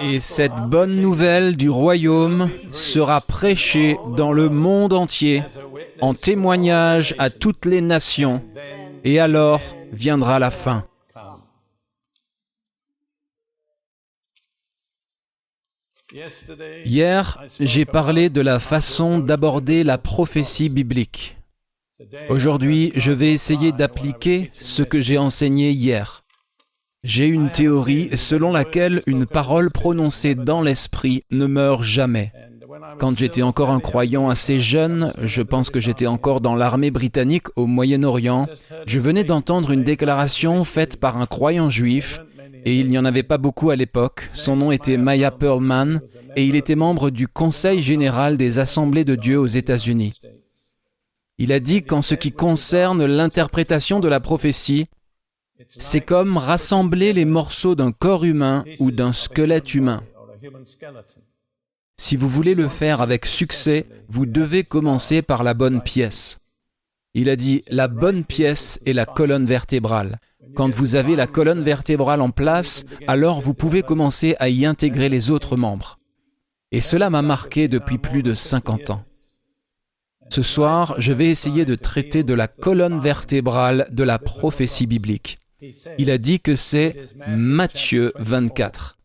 Et cette bonne nouvelle du royaume sera prêchée dans le monde entier en témoignage à toutes les nations, et alors viendra la fin. Hier, j'ai parlé de la façon d'aborder la prophétie biblique. Aujourd'hui, je vais essayer d'appliquer ce que j'ai enseigné hier. J'ai une théorie selon laquelle une parole prononcée dans l'esprit ne meurt jamais. Quand j'étais encore un croyant assez jeune, je pense que j'étais encore dans l'armée britannique au Moyen-Orient, je venais d'entendre une déclaration faite par un croyant juif et il n'y en avait pas beaucoup à l'époque. Son nom était Maya Perlman, et il était membre du Conseil général des Assemblées de Dieu aux États-Unis. Il a dit qu'en ce qui concerne l'interprétation de la prophétie, c'est comme rassembler les morceaux d'un corps humain ou d'un squelette humain. Si vous voulez le faire avec succès, vous devez commencer par la bonne pièce. Il a dit, la bonne pièce est la colonne vertébrale. Quand vous avez la colonne vertébrale en place, alors vous pouvez commencer à y intégrer les autres membres. Et cela m'a marqué depuis plus de 50 ans. Ce soir, je vais essayer de traiter de la colonne vertébrale de la prophétie biblique. Il a dit que c'est Matthieu 24.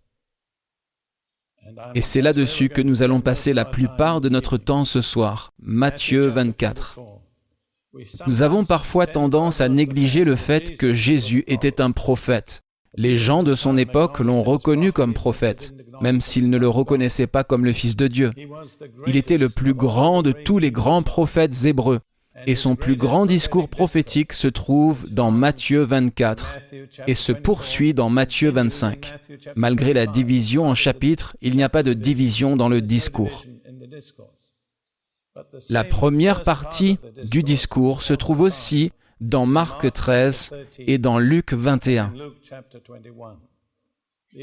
Et c'est là-dessus que nous allons passer la plupart de notre temps ce soir. Matthieu 24. Nous avons parfois tendance à négliger le fait que Jésus était un prophète. Les gens de son époque l'ont reconnu comme prophète, même s'ils ne le reconnaissaient pas comme le Fils de Dieu. Il était le plus grand de tous les grands prophètes hébreux, et son plus grand discours prophétique se trouve dans Matthieu 24 et se poursuit dans Matthieu 25. Malgré la division en chapitres, il n'y a pas de division dans le discours. La première partie du discours se trouve aussi dans Marc 13 et dans Luc 21.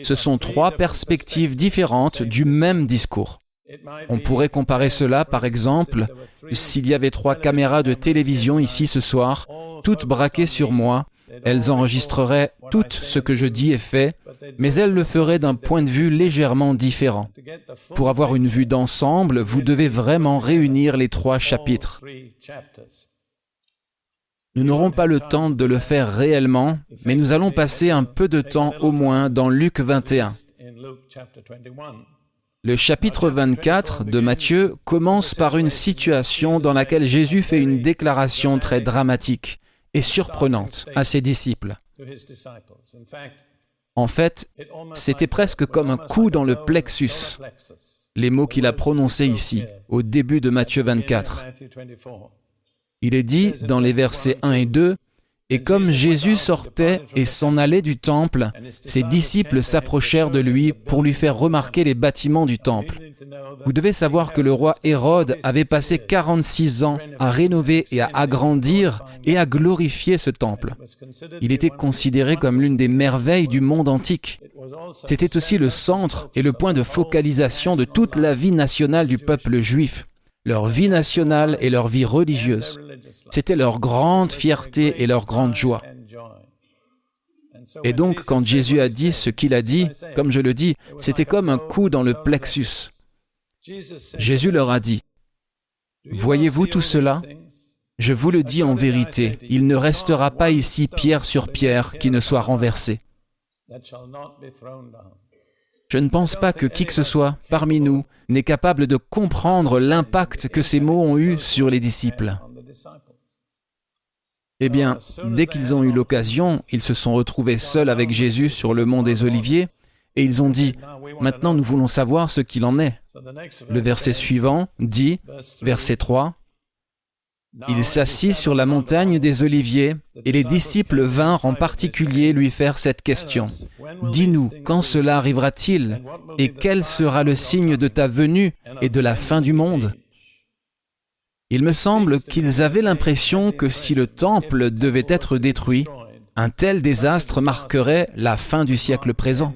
Ce sont trois perspectives différentes du même discours. On pourrait comparer cela, par exemple, s'il y avait trois caméras de télévision ici ce soir, toutes braquées sur moi, elles enregistreraient tout ce que je dis et fais, mais elles le feraient d'un point de vue légèrement différent. Pour avoir une vue d'ensemble, vous devez vraiment réunir les trois chapitres. Nous n'aurons pas le temps de le faire réellement, mais nous allons passer un peu de temps au moins dans Luc 21. Le chapitre 24 de Matthieu commence par une situation dans laquelle Jésus fait une déclaration très dramatique et surprenante à ses disciples. En fait, c'était presque comme un coup dans le plexus, les mots qu'il a prononcés ici, au début de Matthieu 24. Il est dit dans les versets 1 et 2, et comme Jésus sortait et s'en allait du temple, ses disciples s'approchèrent de lui pour lui faire remarquer les bâtiments du temple. Vous devez savoir que le roi Hérode avait passé 46 ans à rénover et à agrandir et à glorifier ce temple. Il était considéré comme l'une des merveilles du monde antique. C'était aussi le centre et le point de focalisation de toute la vie nationale du peuple juif leur vie nationale et leur vie religieuse. C'était leur grande fierté et leur grande joie. Et donc, quand Jésus a dit ce qu'il a dit, comme je le dis, c'était comme un coup dans le plexus. Jésus leur a dit, Voyez-vous tout cela? Je vous le dis en vérité, il ne restera pas ici pierre sur pierre qui ne soit renversée. Je ne pense pas que qui que ce soit parmi nous n'est capable de comprendre l'impact que ces mots ont eu sur les disciples. Eh bien, dès qu'ils ont eu l'occasion, ils se sont retrouvés seuls avec Jésus sur le mont des Oliviers, et ils ont dit, Maintenant nous voulons savoir ce qu'il en est. Le verset suivant dit, verset 3, il s'assit sur la montagne des Oliviers, et les disciples vinrent en particulier lui faire cette question. Dis-nous, quand cela arrivera-t-il, et quel sera le signe de ta venue et de la fin du monde? Il me semble qu'ils avaient l'impression que si le temple devait être détruit, un tel désastre marquerait la fin du siècle présent.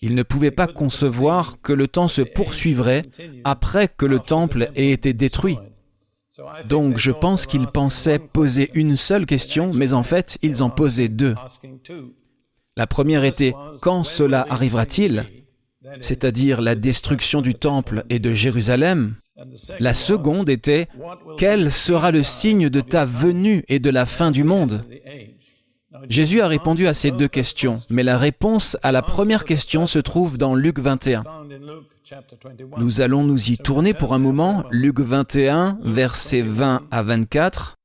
Ils ne pouvaient pas concevoir que le temps se poursuivrait après que le temple ait été détruit. Donc je pense qu'ils pensaient poser une seule question, mais en fait ils en posaient deux. La première était ⁇ Quand cela arrivera-t-il ?⁇ c'est-à-dire la destruction du temple et de Jérusalem, la seconde était Quel sera le signe de ta venue et de la fin du monde? Jésus a répondu à ces deux questions, mais la réponse à la première question se trouve dans Luc 21. Nous allons nous y tourner pour un moment. Luc 21, versets 20 à 24.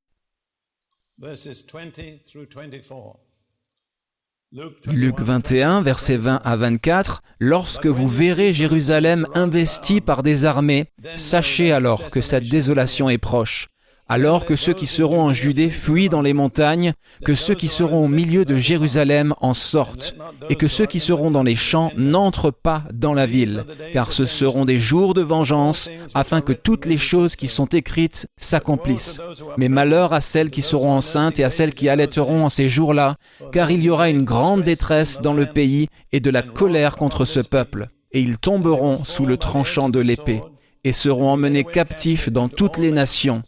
Luc 21, versets 20 à 24, Lorsque vous verrez Jérusalem investie par des armées, sachez alors que sa désolation est proche alors que ceux qui seront en Judée fuient dans les montagnes, que ceux qui seront au milieu de Jérusalem en sortent, et que ceux qui seront dans les champs n'entrent pas dans la ville, car ce seront des jours de vengeance, afin que toutes les choses qui sont écrites s'accomplissent. Mais malheur à celles qui seront enceintes et à celles qui allaiteront en ces jours-là, car il y aura une grande détresse dans le pays et de la colère contre ce peuple, et ils tomberont sous le tranchant de l'épée, et seront emmenés captifs dans toutes les nations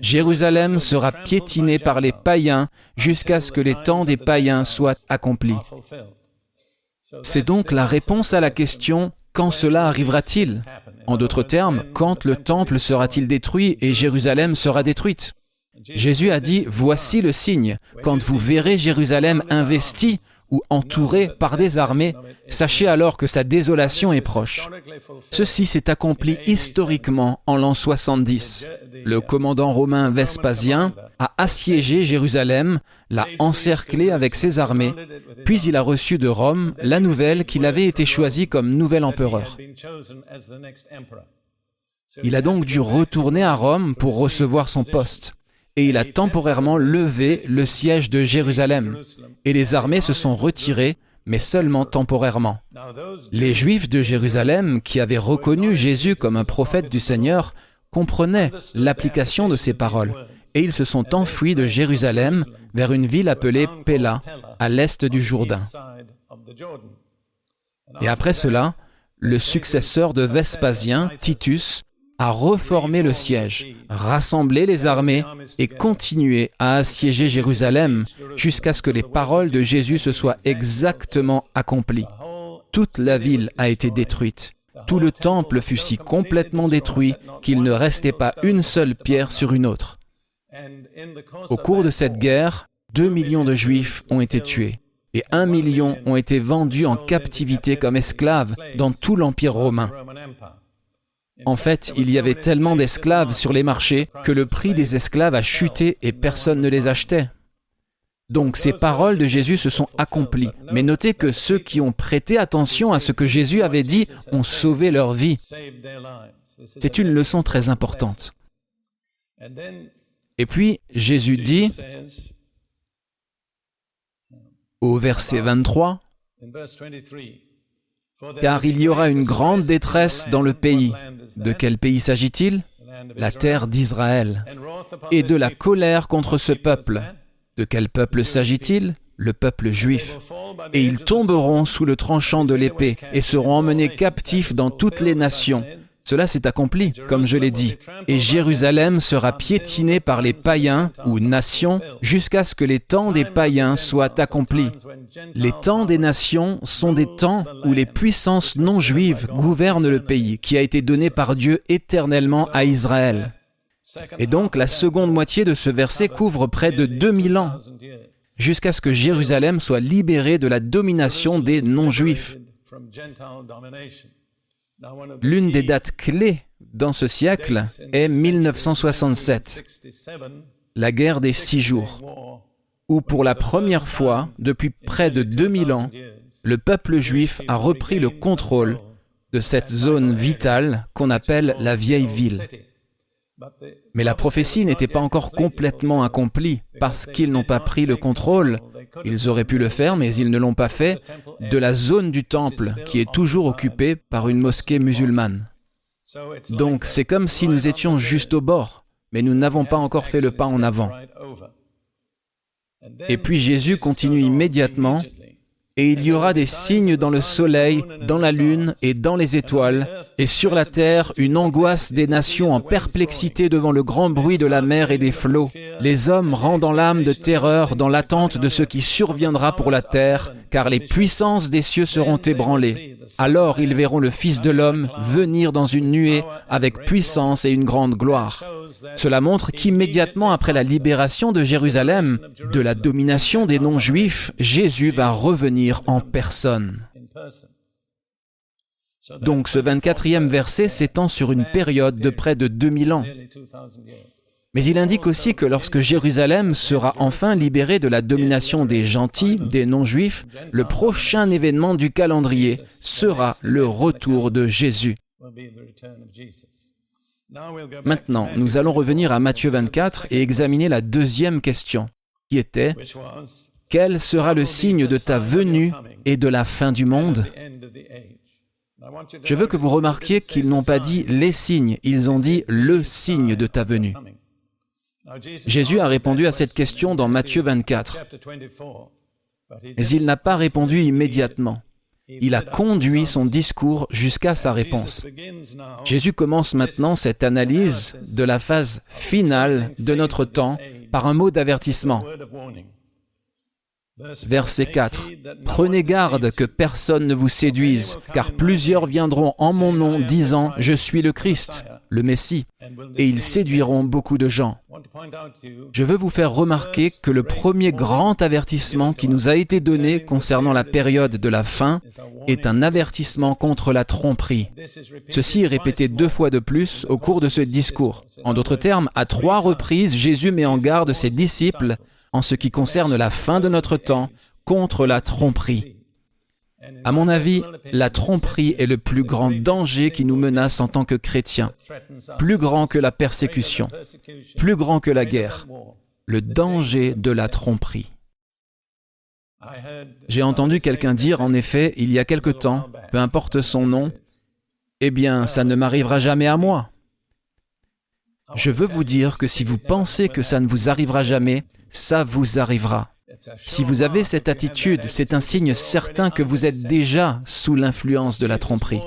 Jérusalem sera piétinée par les païens jusqu'à ce que les temps des païens soient accomplis. C'est donc la réponse à la question quand cela arrivera-t-il? En d'autres termes, quand le temple sera-t-il détruit et Jérusalem sera détruite? Jésus a dit, Voici le signe, quand vous verrez Jérusalem investie, ou entouré par des armées, sachez alors que sa désolation est proche. Ceci s'est accompli historiquement en l'an 70. Le commandant romain Vespasien a assiégé Jérusalem, l'a encerclé avec ses armées, puis il a reçu de Rome la nouvelle qu'il avait été choisi comme nouvel empereur. Il a donc dû retourner à Rome pour recevoir son poste et il a temporairement levé le siège de Jérusalem, et les armées se sont retirées, mais seulement temporairement. Les Juifs de Jérusalem, qui avaient reconnu Jésus comme un prophète du Seigneur, comprenaient l'application de ces paroles, et ils se sont enfuis de Jérusalem vers une ville appelée Pella, à l'est du Jourdain. Et après cela, le successeur de Vespasien, Titus, à reformer le siège, rassembler les armées et continuer à assiéger Jérusalem jusqu'à ce que les paroles de Jésus se soient exactement accomplies. Toute la ville a été détruite. Tout le temple fut si complètement détruit qu'il ne restait pas une seule pierre sur une autre. Au cours de cette guerre, deux millions de Juifs ont été tués et un million ont été vendus en captivité comme esclaves dans tout l'Empire romain. En fait, il y avait tellement d'esclaves sur les marchés que le prix des esclaves a chuté et personne ne les achetait. Donc ces paroles de Jésus se sont accomplies. Mais notez que ceux qui ont prêté attention à ce que Jésus avait dit ont sauvé leur vie. C'est une leçon très importante. Et puis Jésus dit au verset 23, car il y aura une grande détresse dans le pays. De quel pays s'agit-il? La terre d'Israël. Et de la colère contre ce peuple. De quel peuple s'agit-il? Le peuple juif. Et ils tomberont sous le tranchant de l'épée et seront emmenés captifs dans toutes les nations. Cela s'est accompli, comme je l'ai dit, et Jérusalem sera piétinée par les païens ou nations jusqu'à ce que les temps des païens soient accomplis. Les temps des nations sont des temps où les puissances non juives gouvernent le pays qui a été donné par Dieu éternellement à Israël. Et donc la seconde moitié de ce verset couvre près de 2000 ans, jusqu'à ce que Jérusalem soit libérée de la domination des non-juifs. L'une des dates clés dans ce siècle est 1967, la guerre des six jours, où pour la première fois depuis près de 2000 ans, le peuple juif a repris le contrôle de cette zone vitale qu'on appelle la vieille ville. Mais la prophétie n'était pas encore complètement accomplie parce qu'ils n'ont pas pris le contrôle, ils auraient pu le faire mais ils ne l'ont pas fait, de la zone du temple qui est toujours occupée par une mosquée musulmane. Donc c'est comme si nous étions juste au bord, mais nous n'avons pas encore fait le pas en avant. Et puis Jésus continue immédiatement et il y aura des signes dans le soleil, dans la lune et dans les étoiles, et sur la terre une angoisse des nations en perplexité devant le grand bruit de la mer et des flots, les hommes rendant l'âme de terreur dans l'attente de ce qui surviendra pour la terre, car les puissances des cieux seront ébranlées. Alors ils verront le Fils de l'homme venir dans une nuée avec puissance et une grande gloire. Cela montre qu'immédiatement après la libération de Jérusalem, de la domination des non-juifs, Jésus va revenir en personne. Donc ce 24e verset s'étend sur une période de près de 2000 ans. Mais il indique aussi que lorsque Jérusalem sera enfin libérée de la domination des gentils, des non-juifs, le prochain événement du calendrier sera le retour de Jésus. Maintenant, nous allons revenir à Matthieu 24 et examiner la deuxième question, qui était quel sera le signe de ta venue et de la fin du monde Je veux que vous remarquiez qu'ils n'ont pas dit les signes, ils ont dit le signe de ta venue. Jésus a répondu à cette question dans Matthieu 24, mais il n'a pas répondu immédiatement. Il a conduit son discours jusqu'à sa réponse. Jésus commence maintenant cette analyse de la phase finale de notre temps par un mot d'avertissement. Verset 4. Prenez garde que personne ne vous séduise, car plusieurs viendront en mon nom disant, Je suis le Christ, le Messie, et ils séduiront beaucoup de gens. Je veux vous faire remarquer que le premier grand avertissement qui nous a été donné concernant la période de la fin est un avertissement contre la tromperie. Ceci est répété deux fois de plus au cours de ce discours. En d'autres termes, à trois reprises, Jésus met en garde ses disciples en ce qui concerne la fin de notre temps contre la tromperie. À mon avis, la tromperie est le plus grand danger qui nous menace en tant que chrétiens, plus grand que la persécution, plus grand que la guerre, le danger de la tromperie. J'ai entendu quelqu'un dire, en effet, il y a quelque temps, peu importe son nom, eh bien, ça ne m'arrivera jamais à moi. Je veux vous dire que si vous pensez que ça ne vous arrivera jamais, ça vous arrivera. Si vous avez cette attitude, c'est un signe certain que vous êtes déjà sous l'influence de la tromperie.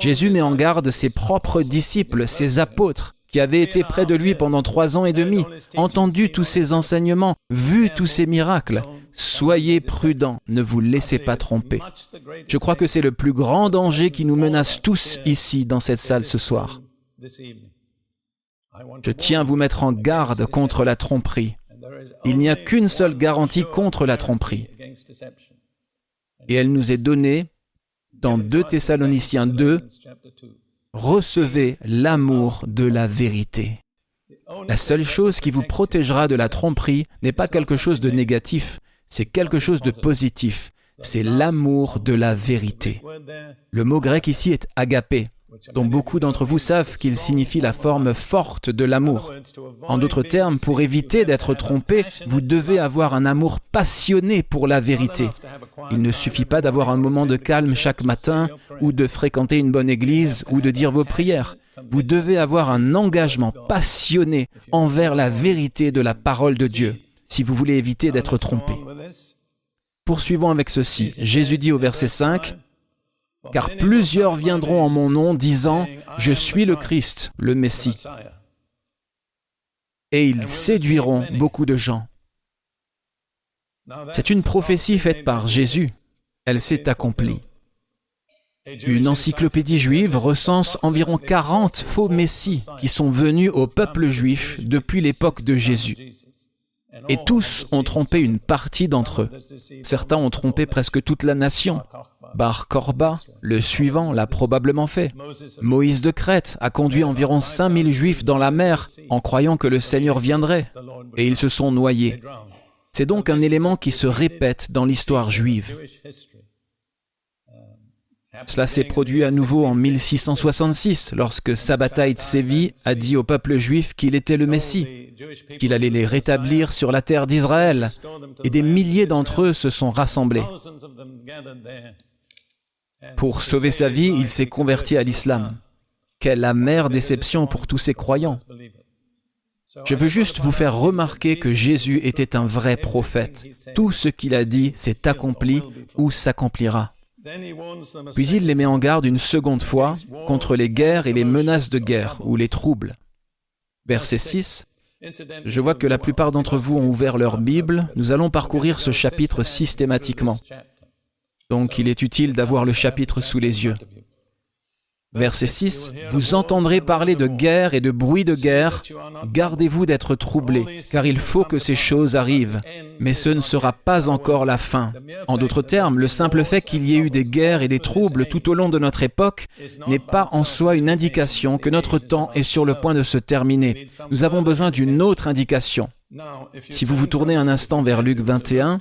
Jésus met en garde ses propres disciples, ses apôtres, qui avaient été près de lui pendant trois ans et demi, entendu tous ses enseignements, vu tous ses miracles. Soyez prudents, ne vous laissez pas tromper. Je crois que c'est le plus grand danger qui nous menace tous ici dans cette salle ce soir. Je tiens à vous mettre en garde contre la tromperie. Il n'y a qu'une seule garantie contre la tromperie. Et elle nous est donnée dans 2 Thessaloniciens 2, recevez l'amour de la vérité. La seule chose qui vous protégera de la tromperie n'est pas quelque chose de négatif, c'est quelque chose de positif. C'est l'amour de la vérité. Le mot grec ici est agapé dont beaucoup d'entre vous savent qu'il signifie la forme forte de l'amour. En d'autres termes, pour éviter d'être trompé, vous devez avoir un amour passionné pour la vérité. Il ne suffit pas d'avoir un moment de calme chaque matin, ou de fréquenter une bonne église, ou de dire vos prières. Vous devez avoir un engagement passionné envers la vérité de la parole de Dieu, si vous voulez éviter d'être trompé. Poursuivons avec ceci. Jésus dit au verset 5, car plusieurs viendront en mon nom disant, Je suis le Christ, le Messie. Et ils séduiront beaucoup de gens. C'est une prophétie faite par Jésus. Elle s'est accomplie. Une encyclopédie juive recense environ 40 faux messies qui sont venus au peuple juif depuis l'époque de Jésus. Et tous ont trompé une partie d'entre eux. Certains ont trompé presque toute la nation. Bar Korba, le suivant, l'a probablement fait. Moïse de Crète a conduit environ 5000 Juifs dans la mer en croyant que le Seigneur viendrait, et ils se sont noyés. C'est donc un élément qui se répète dans l'histoire juive. Cela s'est produit à nouveau en 1666, lorsque Sabbatai Tsevi a dit au peuple juif qu'il était le Messie, qu'il allait les rétablir sur la terre d'Israël, et des milliers d'entre eux se sont rassemblés. Pour sauver sa vie, il s'est converti à l'islam. Quelle amère déception pour tous ces croyants. Je veux juste vous faire remarquer que Jésus était un vrai prophète. Tout ce qu'il a dit s'est accompli ou s'accomplira. Puis il les met en garde une seconde fois contre les guerres et les menaces de guerre ou les troubles. Verset 6. Je vois que la plupart d'entre vous ont ouvert leur Bible. Nous allons parcourir ce chapitre systématiquement. Donc il est utile d'avoir le chapitre sous les yeux. Verset 6, Vous entendrez parler de guerre et de bruit de guerre, gardez-vous d'être troublés, car il faut que ces choses arrivent, mais ce ne sera pas encore la fin. En d'autres termes, le simple fait qu'il y ait eu des guerres et des troubles tout au long de notre époque n'est pas en soi une indication que notre temps est sur le point de se terminer. Nous avons besoin d'une autre indication. Si vous vous tournez un instant vers Luc 21,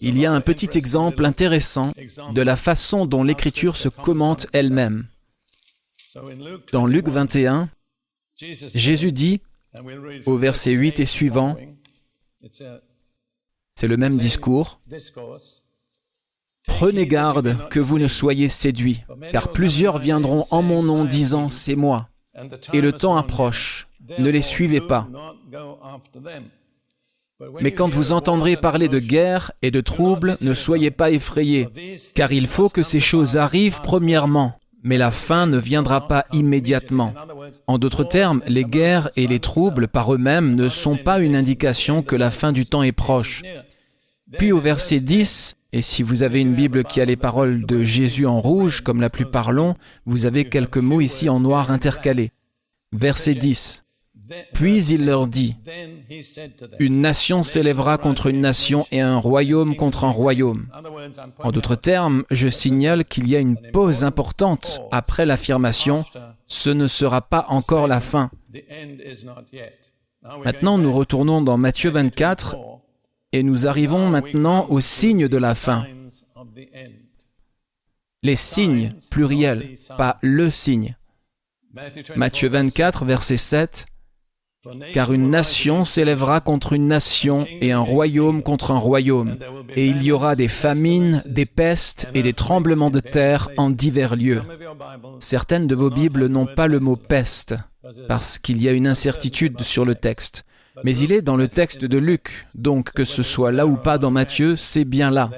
il y a un petit exemple intéressant de la façon dont l'Écriture se commente elle-même. Dans Luc 21, Jésus dit, au verset 8 et suivant, c'est le même discours, Prenez garde que vous ne soyez séduits, car plusieurs viendront en mon nom disant, C'est moi, et le temps approche, ne les suivez pas. Mais quand vous entendrez parler de guerre et de troubles, ne soyez pas effrayés, car il faut que ces choses arrivent premièrement, mais la fin ne viendra pas immédiatement. En d'autres termes, les guerres et les troubles par eux-mêmes ne sont pas une indication que la fin du temps est proche. Puis au verset 10, et si vous avez une Bible qui a les paroles de Jésus en rouge, comme la plupart l'ont, vous avez quelques mots ici en noir intercalés. Verset 10. Puis il leur dit, Une nation s'élèvera contre une nation et un royaume contre un royaume. En d'autres termes, je signale qu'il y a une pause importante après l'affirmation, Ce ne sera pas encore la fin. Maintenant, nous retournons dans Matthieu 24 et nous arrivons maintenant aux signes de la fin. Les signes pluriels, pas le signe. Matthieu 24, verset 7. Car une nation s'élèvera contre une nation et un royaume contre un royaume, et il y aura des famines, des pestes et des tremblements de terre en divers lieux. Certaines de vos Bibles n'ont pas le mot peste, parce qu'il y a une incertitude sur le texte. Mais il est dans le texte de Luc, donc que ce soit là ou pas dans Matthieu, c'est bien là.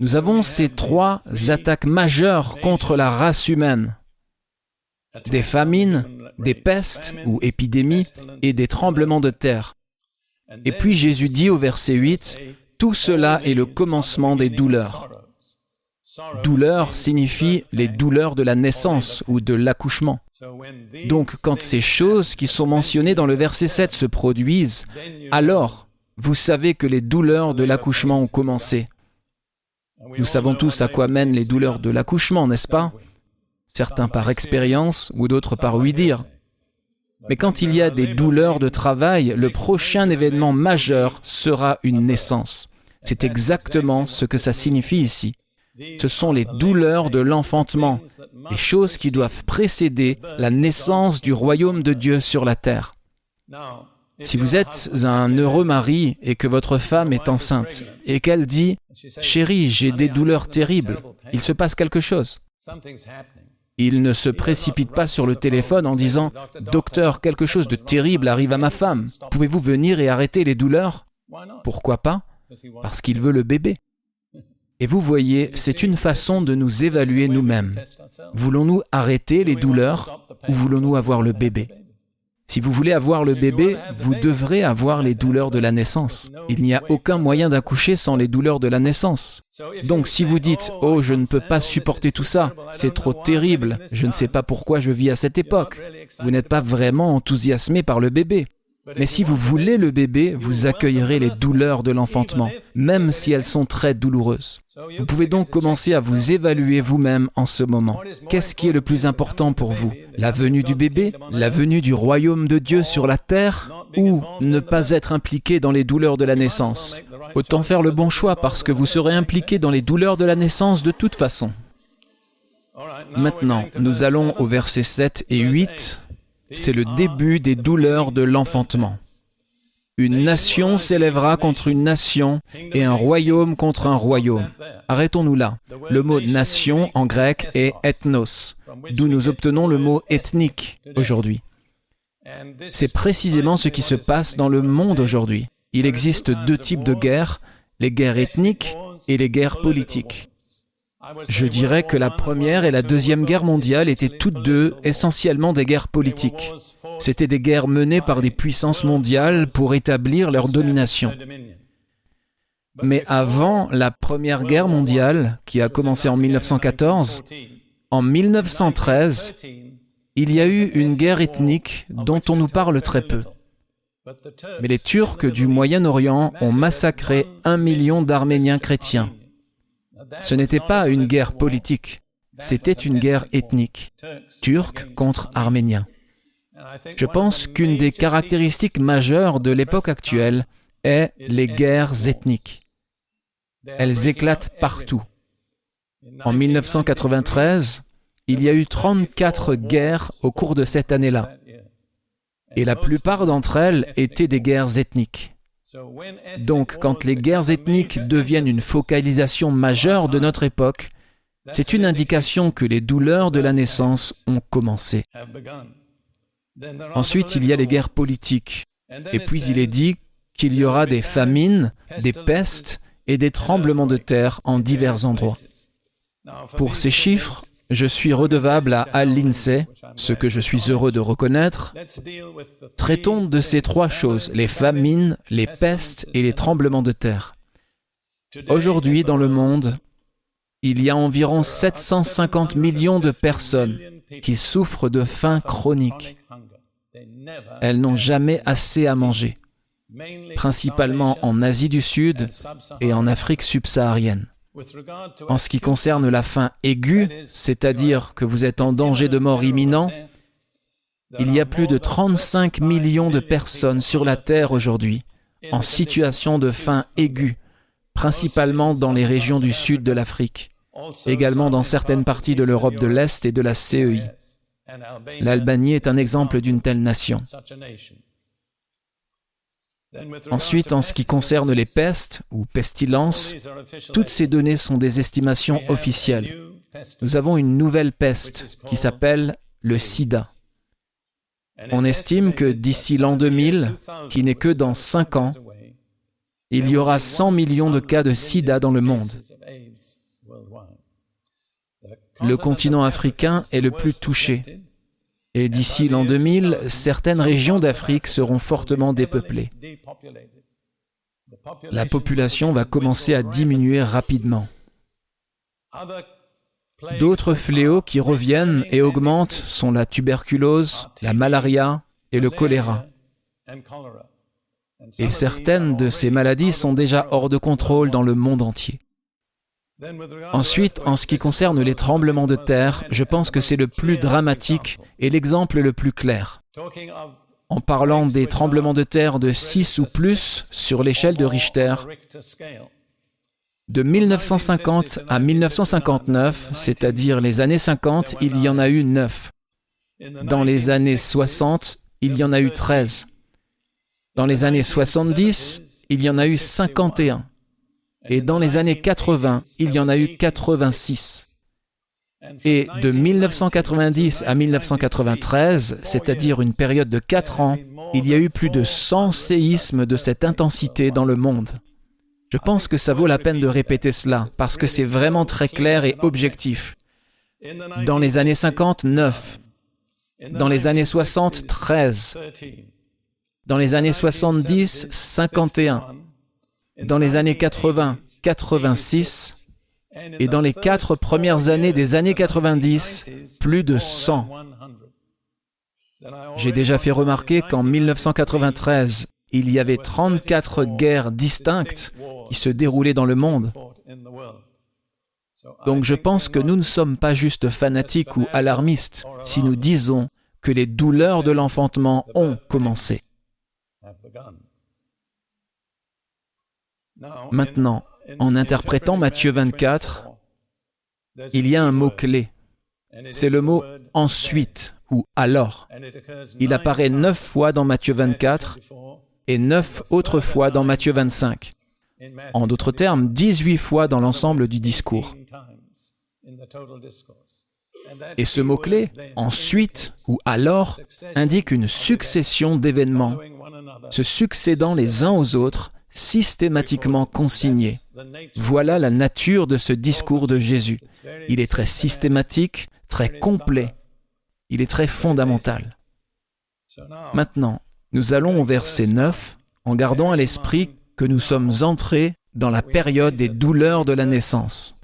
Nous avons ces trois attaques majeures contre la race humaine. Des famines, des pestes ou épidémies et des tremblements de terre. Et puis Jésus dit au verset 8, Tout cela est le commencement des douleurs. Douleur signifie les douleurs de la naissance ou de l'accouchement. Donc quand ces choses qui sont mentionnées dans le verset 7 se produisent, alors vous savez que les douleurs de l'accouchement ont commencé. Nous savons tous à quoi mènent les douleurs de l'accouchement, n'est-ce pas? Certains par expérience ou d'autres par oui dire. Mais quand il y a des douleurs de travail, le prochain événement majeur sera une naissance. C'est exactement ce que ça signifie ici. Ce sont les douleurs de l'enfantement, les choses qui doivent précéder la naissance du royaume de Dieu sur la terre. Si vous êtes un heureux mari et que votre femme est enceinte et qu'elle dit ⁇ Chérie, j'ai des douleurs terribles, il se passe quelque chose ⁇ il ne se précipite pas sur le téléphone en disant ⁇ Docteur, quelque chose de terrible arrive à ma femme. Pouvez-vous venir et arrêter les douleurs ?⁇ Pourquoi pas? Parce qu'il veut le bébé. Et vous voyez, c'est une façon de nous évaluer nous-mêmes. Voulons-nous arrêter les douleurs ou voulons-nous avoir le bébé? Si vous voulez avoir le bébé, vous devrez avoir les douleurs de la naissance. Il n'y a aucun moyen d'accoucher sans les douleurs de la naissance. Donc si vous dites ⁇ Oh, je ne peux pas supporter tout ça, c'est trop terrible, je ne sais pas pourquoi je vis à cette époque ⁇ vous n'êtes pas vraiment enthousiasmé par le bébé. Mais si vous voulez le bébé, vous accueillerez les douleurs de l'enfantement, même si elles sont très douloureuses. Vous pouvez donc commencer à vous évaluer vous-même en ce moment. Qu'est-ce qui est le plus important pour vous? La venue du bébé? La venue du royaume de Dieu sur la terre? Ou ne pas être impliqué dans les douleurs de la naissance? Autant faire le bon choix parce que vous serez impliqué dans les douleurs de la naissance de toute façon. Maintenant, nous allons au verset 7 et 8 c'est le début des douleurs de l'enfantement. Une nation s'élèvera contre une nation et un royaume contre un royaume. Arrêtons-nous là. Le mot nation en grec est ethnos, d'où nous obtenons le mot ethnique aujourd'hui. C'est précisément ce qui se passe dans le monde aujourd'hui. Il existe deux types de guerres, les guerres ethniques et les guerres politiques. Je dirais que la Première et la Deuxième Guerre mondiale étaient toutes deux essentiellement des guerres politiques. C'étaient des guerres menées par des puissances mondiales pour établir leur domination. Mais avant la Première Guerre mondiale, qui a commencé en 1914, en 1913, il y a eu une guerre ethnique dont on nous parle très peu. Mais les Turcs du Moyen-Orient ont massacré un million d'Arméniens chrétiens. Ce n'était pas une guerre politique, c'était une guerre ethnique, turc contre arménien. Je pense qu'une des caractéristiques majeures de l'époque actuelle est les guerres ethniques. Elles éclatent partout. En 1993, il y a eu 34 guerres au cours de cette année-là. Et la plupart d'entre elles étaient des guerres ethniques. Donc quand les guerres ethniques deviennent une focalisation majeure de notre époque, c'est une indication que les douleurs de la naissance ont commencé. Ensuite, il y a les guerres politiques. Et puis il est dit qu'il y aura des famines, des pestes et des tremblements de terre en divers endroits. Pour ces chiffres, je suis redevable à l'INSEE, ce que je suis heureux de reconnaître. Traitons de ces trois choses, les famines, les pestes et les tremblements de terre. Aujourd'hui, dans le monde, il y a environ 750 millions de personnes qui souffrent de faim chronique. Elles n'ont jamais assez à manger, principalement en Asie du Sud et en Afrique subsaharienne. En ce qui concerne la faim aiguë, c'est-à-dire que vous êtes en danger de mort imminent, il y a plus de 35 millions de personnes sur la Terre aujourd'hui en situation de faim aiguë, principalement dans les régions du sud de l'Afrique, également dans certaines parties de l'Europe de l'Est et de la CEI. L'Albanie est un exemple d'une telle nation. Ensuite, en ce qui concerne les pestes ou pestilences, toutes ces données sont des estimations officielles. Nous avons une nouvelle peste qui s'appelle le sida. On estime que d'ici l'an 2000, qui n'est que dans 5 ans, il y aura 100 millions de cas de sida dans le monde. Le continent africain est le plus touché. Et d'ici l'an 2000, certaines régions d'Afrique seront fortement dépeuplées. La population va commencer à diminuer rapidement. D'autres fléaux qui reviennent et augmentent sont la tuberculose, la malaria et le choléra. Et certaines de ces maladies sont déjà hors de contrôle dans le monde entier. Ensuite, en ce qui concerne les tremblements de terre, je pense que c'est le plus dramatique et l'exemple le plus clair. En parlant des tremblements de terre de 6 ou plus sur l'échelle de Richter, de 1950 à 1959, c'est-à-dire les années 50, il y en a eu 9. Dans les années 60, il y en a eu 13. Dans les années 70, il y en a eu 51 et dans les années 80, il y en a eu 86. Et de 1990 à 1993, c'est-à-dire une période de 4 ans, il y a eu plus de 100 séismes de cette intensité dans le monde. Je pense que ça vaut la peine de répéter cela, parce que c'est vraiment très clair et objectif. Dans les années 50, 9. Dans les années 60, 13. Dans les années 70, 51 dans les années 80, 86, et dans les quatre premières années des années 90, plus de 100. J'ai déjà fait remarquer qu'en 1993, il y avait 34 guerres distinctes qui se déroulaient dans le monde. Donc je pense que nous ne sommes pas juste fanatiques ou alarmistes si nous disons que les douleurs de l'enfantement ont commencé. Maintenant, en interprétant Matthieu 24, il y a un mot-clé. C'est le mot ensuite ou alors. Il apparaît neuf fois dans Matthieu 24 et neuf autres fois dans Matthieu 25. En d'autres termes, 18 fois dans l'ensemble du discours. Et ce mot-clé, ensuite ou alors, indique une succession d'événements, se succédant les uns aux autres, systématiquement consignés. Voilà la nature de ce discours de Jésus. Il est très systématique, très complet. Il est très fondamental. Maintenant, nous allons au verset 9 en gardant à l'esprit que nous sommes entrés dans la période des douleurs de la naissance.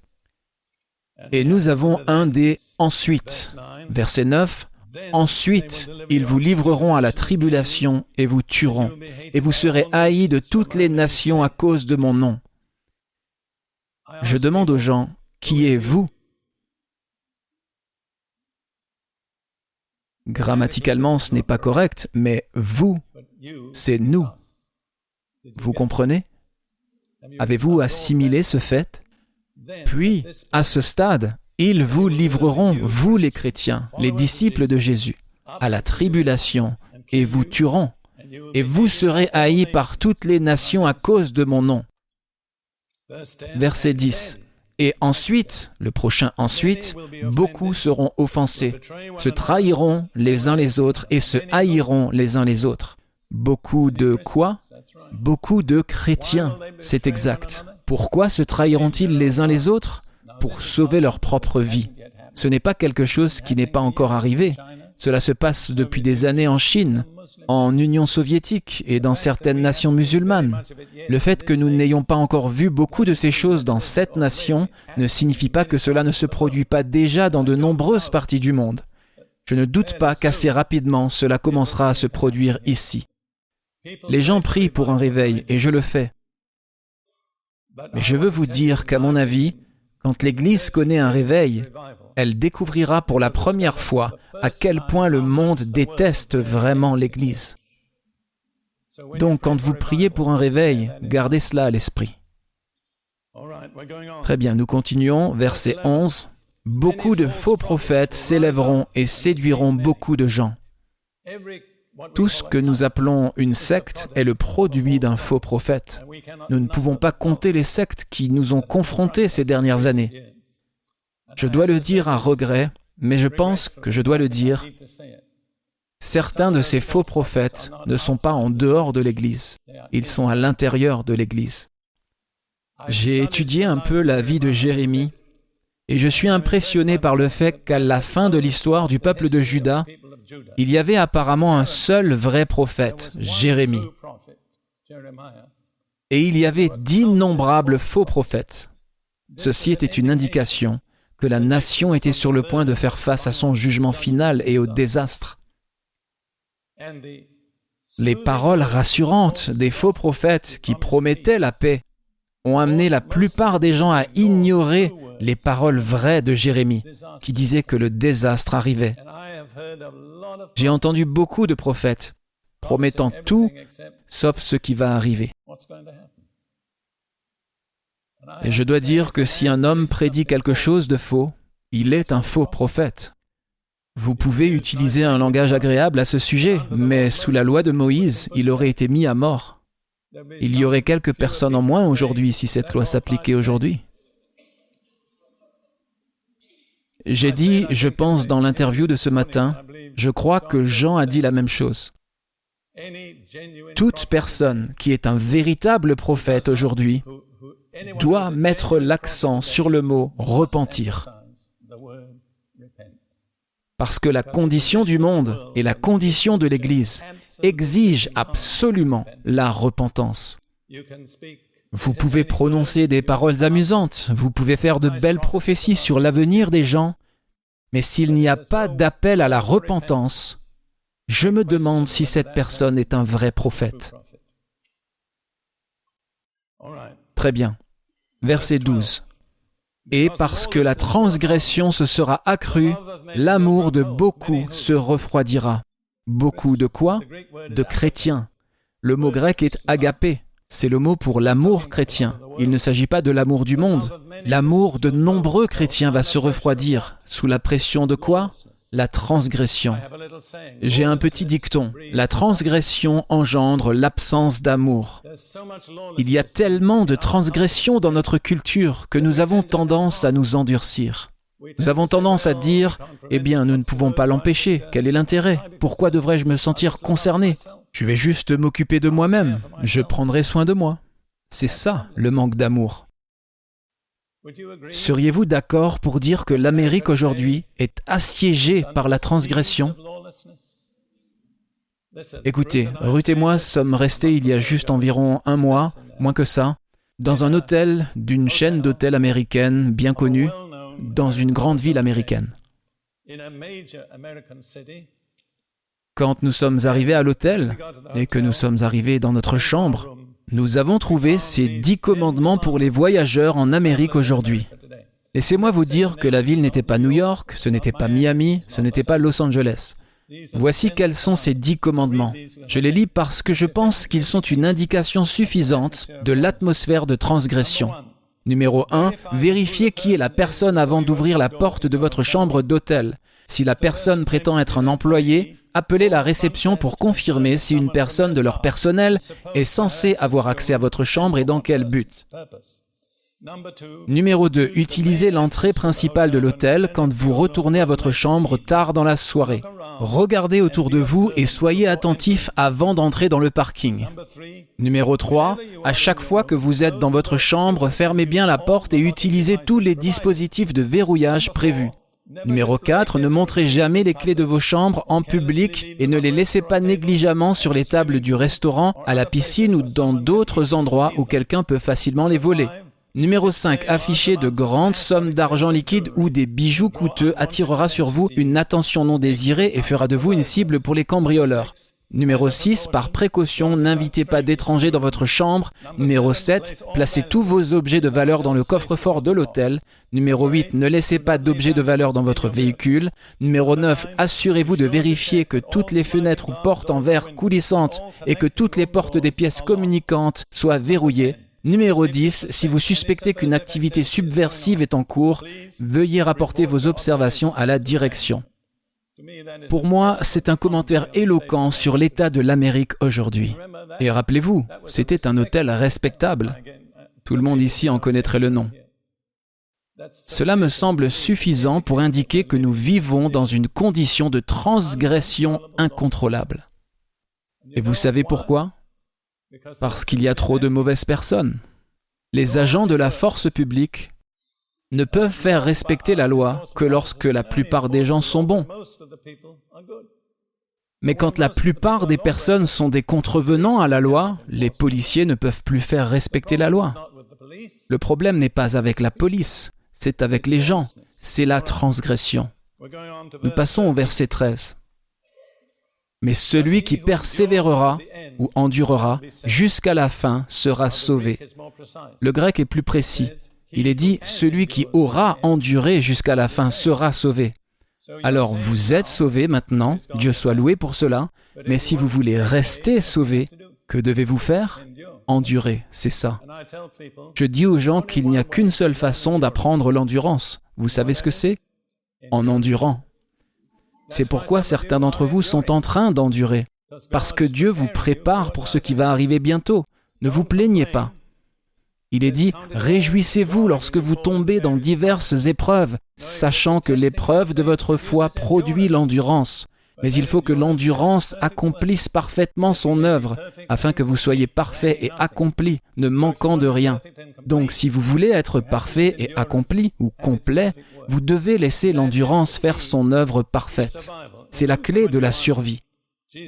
Et nous avons un des ensuite. Verset 9. Ensuite, ils vous livreront à la tribulation et vous tueront, et vous serez haïs de toutes les nations à cause de mon nom. Je demande aux gens, qui est vous? Grammaticalement, ce n'est pas correct, mais vous, c'est nous. Vous comprenez? Avez-vous assimilé ce fait? Puis, à ce stade, ils vous livreront, vous les chrétiens, les disciples de Jésus, à la tribulation, et vous tueront, et vous serez haïs par toutes les nations à cause de mon nom. Verset 10. Et ensuite, le prochain ensuite, beaucoup seront offensés, se trahiront les uns les autres et se haïront les uns les autres. Beaucoup de quoi? Beaucoup de chrétiens, c'est exact. Pourquoi se trahiront-ils les uns les autres? Pour sauver leur propre vie. Ce n'est pas quelque chose qui n'est pas encore arrivé. Cela se passe depuis des années en Chine, en Union soviétique et dans certaines nations musulmanes. Le fait que nous n'ayons pas encore vu beaucoup de ces choses dans cette nation ne signifie pas que cela ne se produit pas déjà dans de nombreuses parties du monde. Je ne doute pas qu'assez rapidement cela commencera à se produire ici. Les gens prient pour un réveil, et je le fais. Mais je veux vous dire qu'à mon avis, quand l'Église connaît un réveil, elle découvrira pour la première fois à quel point le monde déteste vraiment l'Église. Donc quand vous priez pour un réveil, gardez cela à l'esprit. Très bien, nous continuons, verset 11. Beaucoup de faux prophètes s'élèveront et séduiront beaucoup de gens. Tout ce que nous appelons une secte est le produit d'un faux prophète. Nous ne pouvons pas compter les sectes qui nous ont confrontés ces dernières années. Je dois le dire à regret, mais je pense que je dois le dire. Certains de ces faux prophètes ne sont pas en dehors de l'Église, ils sont à l'intérieur de l'Église. J'ai étudié un peu la vie de Jérémie et je suis impressionné par le fait qu'à la fin de l'histoire du peuple de Juda, il y avait apparemment un seul vrai prophète, Jérémie. Et il y avait d'innombrables faux prophètes. Ceci était une indication que la nation était sur le point de faire face à son jugement final et au désastre. Les paroles rassurantes des faux prophètes qui promettaient la paix ont amené la plupart des gens à ignorer les paroles vraies de Jérémie, qui disait que le désastre arrivait. J'ai entendu beaucoup de prophètes promettant tout sauf ce qui va arriver. Et je dois dire que si un homme prédit quelque chose de faux, il est un faux prophète. Vous pouvez utiliser un langage agréable à ce sujet, mais sous la loi de Moïse, il aurait été mis à mort. Il y aurait quelques personnes en moins aujourd'hui si cette loi s'appliquait aujourd'hui. J'ai dit, je pense, dans l'interview de ce matin, je crois que Jean a dit la même chose. Toute personne qui est un véritable prophète aujourd'hui doit mettre l'accent sur le mot repentir. Parce que la condition du monde et la condition de l'Église exigent absolument la repentance. Vous pouvez prononcer des paroles amusantes, vous pouvez faire de belles prophéties sur l'avenir des gens, mais s'il n'y a pas d'appel à la repentance, je me demande si cette personne est un vrai prophète. Très bien. Verset 12. Et parce que la transgression se sera accrue, l'amour de beaucoup se refroidira. Beaucoup de quoi? De chrétiens. Le mot grec est agapé. C'est le mot pour l'amour chrétien. Il ne s'agit pas de l'amour du monde. L'amour de nombreux chrétiens va se refroidir. Sous la pression de quoi? La transgression. J'ai un petit dicton. La transgression engendre l'absence d'amour. Il y a tellement de transgressions dans notre culture que nous avons tendance à nous endurcir. Nous avons tendance à dire, eh bien, nous ne pouvons pas l'empêcher, quel est l'intérêt? Pourquoi devrais-je me sentir concerné? Je vais juste m'occuper de moi-même, je prendrai soin de moi. C'est ça le manque d'amour. Seriez-vous d'accord pour dire que l'Amérique aujourd'hui est assiégée par la transgression? Écoutez, Ruth et moi sommes restés il y a juste environ un mois, moins que ça, dans un hôtel d'une chaîne d'hôtels américaine bien connue, dans une grande ville américaine. Quand nous sommes arrivés à l'hôtel et que nous sommes arrivés dans notre chambre, nous avons trouvé ces dix commandements pour les voyageurs en Amérique aujourd'hui. Laissez-moi vous dire que la ville n'était pas New York, ce n'était pas Miami, ce n'était pas Los Angeles. Voici quels sont ces dix commandements. Je les lis parce que je pense qu'ils sont une indication suffisante de l'atmosphère de transgression. Numéro 1. Vérifiez qui est la personne avant d'ouvrir la porte de votre chambre d'hôtel. Si la personne prétend être un employé, appelez la réception pour confirmer si une personne de leur personnel est censée avoir accès à votre chambre et dans quel but. Numéro 2. Utilisez l'entrée principale de l'hôtel quand vous retournez à votre chambre tard dans la soirée. Regardez autour de vous et soyez attentif avant d'entrer dans le parking. Numéro 3. À chaque fois que vous êtes dans votre chambre, fermez bien la porte et utilisez tous les dispositifs de verrouillage prévus. Numéro 4, ne montrez jamais les clés de vos chambres en public et ne les laissez pas négligemment sur les tables du restaurant, à la piscine ou dans d'autres endroits où quelqu'un peut facilement les voler. Numéro 5, afficher de grandes sommes d'argent liquide ou des bijoux coûteux attirera sur vous une attention non désirée et fera de vous une cible pour les cambrioleurs. Numéro 6, par précaution, n'invitez pas d'étrangers dans votre chambre. Numéro 7, placez tous vos objets de valeur dans le coffre-fort de l'hôtel. Numéro 8, ne laissez pas d'objets de valeur dans votre véhicule. Numéro 9, assurez-vous de vérifier que toutes les fenêtres ou portes en verre coulissantes et que toutes les portes des pièces communicantes soient verrouillées. Numéro 10, si vous suspectez qu'une activité subversive est en cours, veuillez rapporter vos observations à la direction. Pour moi, c'est un commentaire éloquent sur l'état de l'Amérique aujourd'hui. Et rappelez-vous, c'était un hôtel respectable. Tout le monde ici en connaîtrait le nom. Cela me semble suffisant pour indiquer que nous vivons dans une condition de transgression incontrôlable. Et vous savez pourquoi? Parce qu'il y a trop de mauvaises personnes. Les agents de la force publique ne peuvent faire respecter la loi que lorsque la plupart des gens sont bons. Mais quand la plupart des personnes sont des contrevenants à la loi, les policiers ne peuvent plus faire respecter la loi. Le problème n'est pas avec la police, c'est avec les gens, c'est la transgression. Nous passons au verset 13. Mais celui qui persévérera ou endurera jusqu'à la fin sera sauvé. Le grec est plus précis. Il est dit, celui qui aura enduré jusqu'à la fin sera sauvé. Alors vous êtes sauvé maintenant, Dieu soit loué pour cela, mais si vous voulez rester sauvé, que devez-vous faire? Endurer, c'est ça. Je dis aux gens qu'il n'y a qu'une seule façon d'apprendre l'endurance. Vous savez ce que c'est? En endurant. C'est pourquoi certains d'entre vous sont en train d'endurer, parce que Dieu vous prépare pour ce qui va arriver bientôt. Ne vous plaignez pas. Il est dit, Réjouissez-vous lorsque vous tombez dans diverses épreuves, sachant que l'épreuve de votre foi produit l'endurance. Mais il faut que l'endurance accomplisse parfaitement son œuvre, afin que vous soyez parfait et accompli, ne manquant de rien. Donc si vous voulez être parfait et accompli, ou complet, vous devez laisser l'endurance faire son œuvre parfaite. C'est la clé de la survie.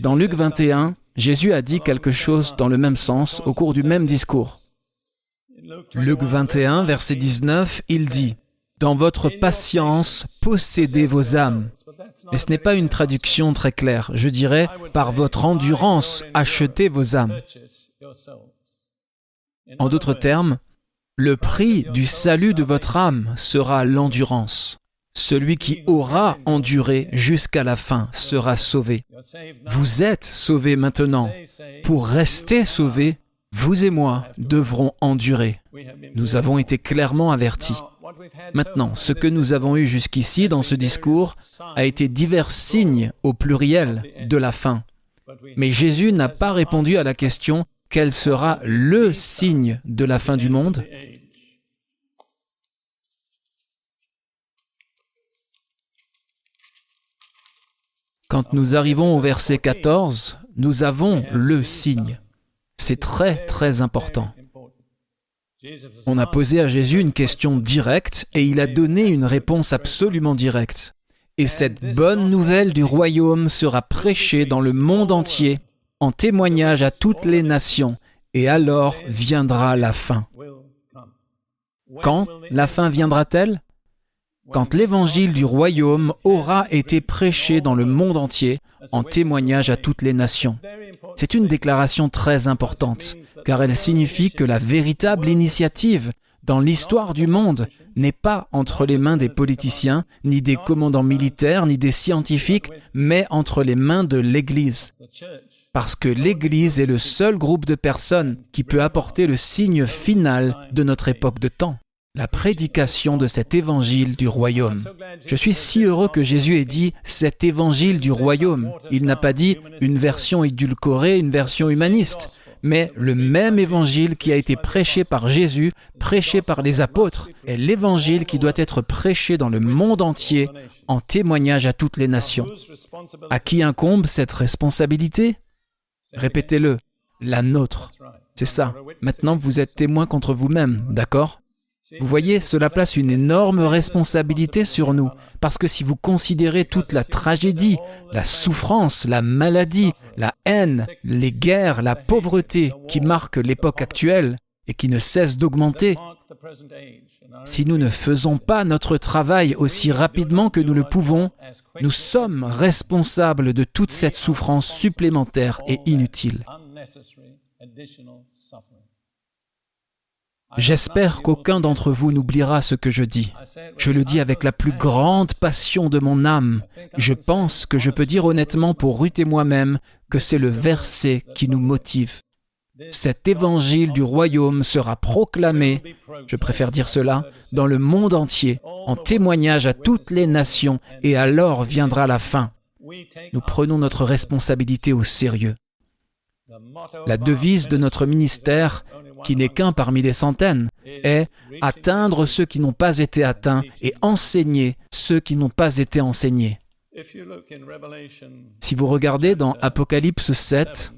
Dans Luc 21, Jésus a dit quelque chose dans le même sens au cours du même discours. Luc 21, verset 19, il dit, Dans votre patience, possédez vos âmes. Mais ce n'est pas une traduction très claire. Je dirais, par votre endurance, achetez vos âmes. En d'autres termes, le prix du salut de votre âme sera l'endurance. Celui qui aura enduré jusqu'à la fin sera sauvé. Vous êtes sauvés maintenant. Pour rester sauvés, vous et moi devrons endurer. Nous avons été clairement avertis. Maintenant, ce que nous avons eu jusqu'ici dans ce discours a été divers signes au pluriel de la fin. Mais Jésus n'a pas répondu à la question quel sera le signe de la fin du monde? Quand nous arrivons au verset 14, nous avons le signe. C'est très très important. On a posé à Jésus une question directe et il a donné une réponse absolument directe. Et cette bonne nouvelle du royaume sera prêchée dans le monde entier en témoignage à toutes les nations, et alors viendra la fin. Quand la fin viendra-t-elle? Quand l'évangile du royaume aura été prêché dans le monde entier en témoignage à toutes les nations. C'est une déclaration très importante, car elle signifie que la véritable initiative dans l'histoire du monde n'est pas entre les mains des politiciens, ni des commandants militaires, ni des scientifiques, mais entre les mains de l'Église. Parce que l'Église est le seul groupe de personnes qui peut apporter le signe final de notre époque de temps, la prédication de cet évangile du royaume. Je suis si heureux que Jésus ait dit cet évangile du royaume. Il n'a pas dit une version édulcorée, une version humaniste, mais le même évangile qui a été prêché par Jésus, prêché par les apôtres, est l'évangile qui doit être prêché dans le monde entier en témoignage à toutes les nations. À qui incombe cette responsabilité? Répétez-le, la nôtre. C'est ça. Maintenant, vous êtes témoin contre vous-même, d'accord? Vous voyez, cela place une énorme responsabilité sur nous, parce que si vous considérez toute la tragédie, la souffrance, la maladie, la haine, les guerres, la pauvreté qui marquent l'époque actuelle et qui ne cessent d'augmenter, si nous ne faisons pas notre travail aussi rapidement que nous le pouvons, nous sommes responsables de toute cette souffrance supplémentaire et inutile. J'espère qu'aucun d'entre vous n'oubliera ce que je dis. Je le dis avec la plus grande passion de mon âme. Je pense que je peux dire honnêtement pour Ruth et moi-même que c'est le verset qui nous motive cet évangile du royaume sera proclamé, je préfère dire cela, dans le monde entier, en témoignage à toutes les nations, et alors viendra la fin. Nous prenons notre responsabilité au sérieux. La devise de notre ministère, qui n'est qu'un parmi des centaines, est atteindre ceux qui n'ont pas été atteints et enseigner ceux qui n'ont pas été enseignés. Si vous regardez dans Apocalypse 7,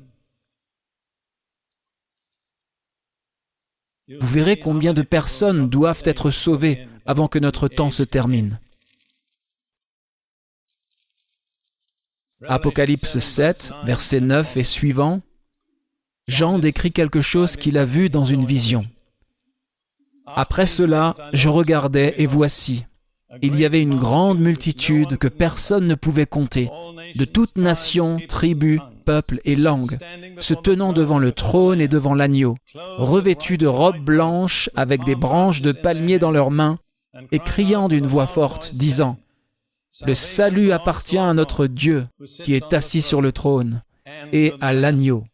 Vous verrez combien de personnes doivent être sauvées avant que notre temps se termine. Apocalypse 7, verset 9 et suivant, Jean décrit quelque chose qu'il a vu dans une vision. Après cela, je regardais et voici, il y avait une grande multitude que personne ne pouvait compter, de toutes nations, tribus, peuples et langues, se tenant devant le trône et devant l'agneau, revêtus de robes blanches avec des branches de palmier dans leurs mains, et criant d'une voix forte, disant, Le salut appartient à notre Dieu qui est assis sur le trône, et à l'agneau.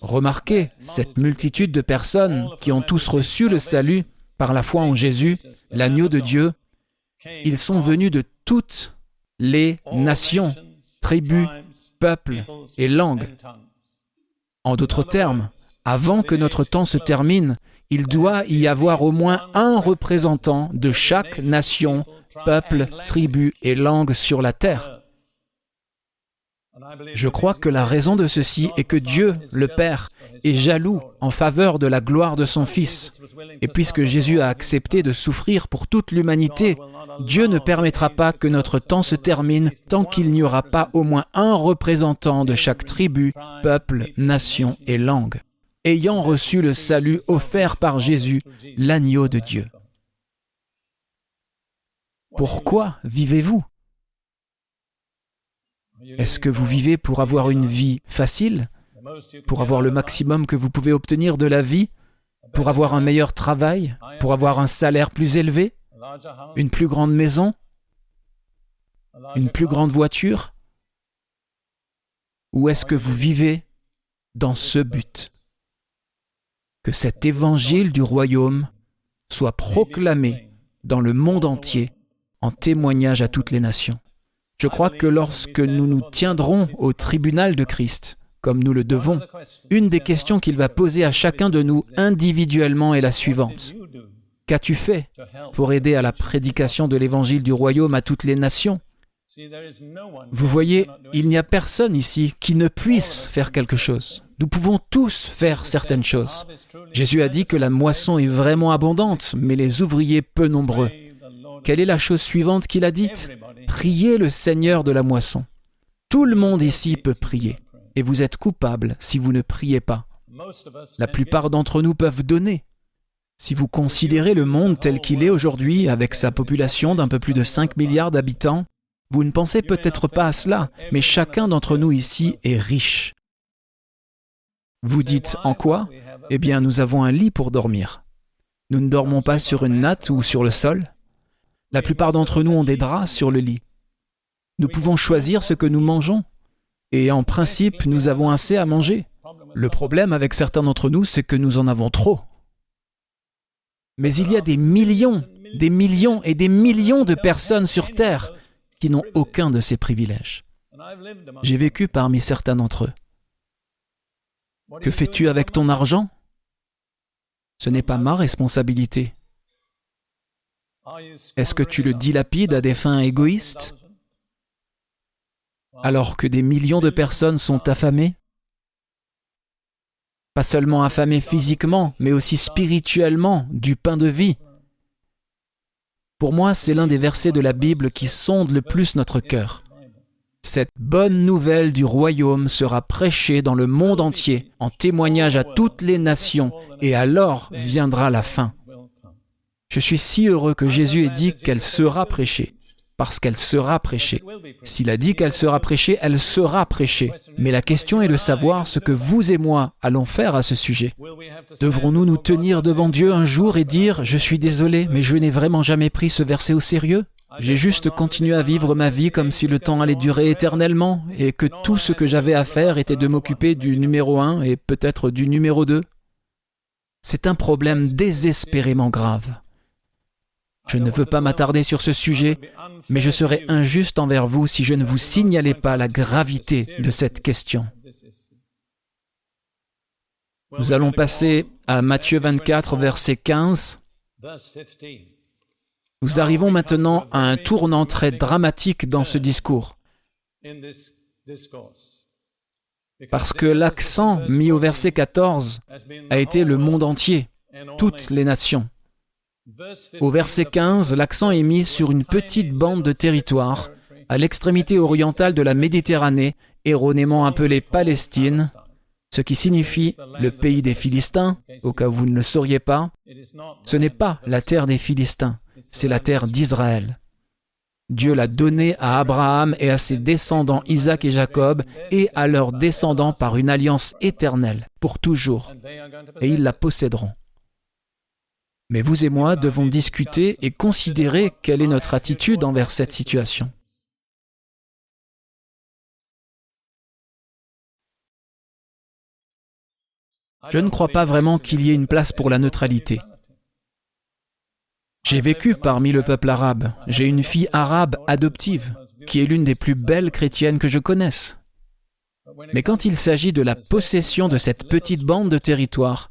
Remarquez cette multitude de personnes qui ont tous reçu le salut par la foi en Jésus, l'agneau de Dieu. Ils sont venus de toutes les nations, tribus, peuples et langues. En d'autres termes, avant que notre temps se termine, il doit y avoir au moins un représentant de chaque nation, peuple, tribu et langue sur la terre. Je crois que la raison de ceci est que Dieu, le Père, est jaloux en faveur de la gloire de son Fils. Et puisque Jésus a accepté de souffrir pour toute l'humanité, Dieu ne permettra pas que notre temps se termine tant qu'il n'y aura pas au moins un représentant de chaque tribu, peuple, nation et langue, ayant reçu le salut offert par Jésus, l'agneau de Dieu. Pourquoi vivez-vous est-ce que vous vivez pour avoir une vie facile? Pour avoir le maximum que vous pouvez obtenir de la vie? Pour avoir un meilleur travail? Pour avoir un salaire plus élevé? Une plus grande maison? Une plus grande voiture? Ou est-ce que vous vivez dans ce but? Que cet évangile du royaume soit proclamé dans le monde entier en témoignage à toutes les nations. Je crois que lorsque nous nous tiendrons au tribunal de Christ, comme nous le devons, une des questions qu'il va poser à chacun de nous individuellement est la suivante. Qu'as-tu fait pour aider à la prédication de l'évangile du royaume à toutes les nations? Vous voyez, il n'y a personne ici qui ne puisse faire quelque chose. Nous pouvons tous faire certaines choses. Jésus a dit que la moisson est vraiment abondante, mais les ouvriers peu nombreux. Quelle est la chose suivante qu'il a dite Priez le Seigneur de la moisson. Tout le monde ici peut prier, et vous êtes coupable si vous ne priez pas. La plupart d'entre nous peuvent donner. Si vous considérez le monde tel qu'il est aujourd'hui, avec sa population d'un peu plus de 5 milliards d'habitants, vous ne pensez peut-être pas à cela, mais chacun d'entre nous ici est riche. Vous dites en quoi? Eh bien, nous avons un lit pour dormir. Nous ne dormons pas sur une natte ou sur le sol. La plupart d'entre nous ont des draps sur le lit. Nous pouvons choisir ce que nous mangeons. Et en principe, nous avons assez à manger. Le problème avec certains d'entre nous, c'est que nous en avons trop. Mais il y a des millions, des millions et des millions de personnes sur Terre qui n'ont aucun de ces privilèges. J'ai vécu parmi certains d'entre eux. Que fais-tu avec ton argent? Ce n'est pas ma responsabilité. Est-ce que tu le dilapides à des fins égoïstes alors que des millions de personnes sont affamées? Pas seulement affamées physiquement, mais aussi spirituellement du pain de vie. Pour moi, c'est l'un des versets de la Bible qui sonde le plus notre cœur. Cette bonne nouvelle du royaume sera prêchée dans le monde entier en témoignage à toutes les nations, et alors viendra la fin. Je suis si heureux que Jésus ait dit qu'elle sera prêchée, parce qu'elle sera prêchée. S'il a dit qu'elle sera prêchée, elle sera prêchée. Mais la question est de savoir ce que vous et moi allons faire à ce sujet. Devrons-nous nous tenir devant Dieu un jour et dire ⁇ Je suis désolé, mais je n'ai vraiment jamais pris ce verset au sérieux ?⁇ j'ai juste continué à vivre ma vie comme si le temps allait durer éternellement et que tout ce que j'avais à faire était de m'occuper du numéro 1 et peut-être du numéro 2. C'est un problème désespérément grave. Je ne veux pas m'attarder sur ce sujet, mais je serais injuste envers vous si je ne vous signalais pas la gravité de cette question. Nous allons passer à Matthieu 24, verset 15. Nous arrivons maintenant à un tournant très dramatique dans ce discours. Parce que l'accent mis au verset 14 a été le monde entier, toutes les nations. Au verset 15, l'accent est mis sur une petite bande de territoire à l'extrémité orientale de la Méditerranée, erronément appelée Palestine, ce qui signifie le pays des Philistins, au cas où vous ne le sauriez pas. Ce n'est pas la terre des Philistins, c'est la terre d'Israël. Dieu l'a donnée à Abraham et à ses descendants Isaac et Jacob et à leurs descendants par une alliance éternelle, pour toujours, et ils la posséderont. Mais vous et moi devons discuter et considérer quelle est notre attitude envers cette situation. Je ne crois pas vraiment qu'il y ait une place pour la neutralité. J'ai vécu parmi le peuple arabe. J'ai une fille arabe adoptive, qui est l'une des plus belles chrétiennes que je connaisse. Mais quand il s'agit de la possession de cette petite bande de territoire,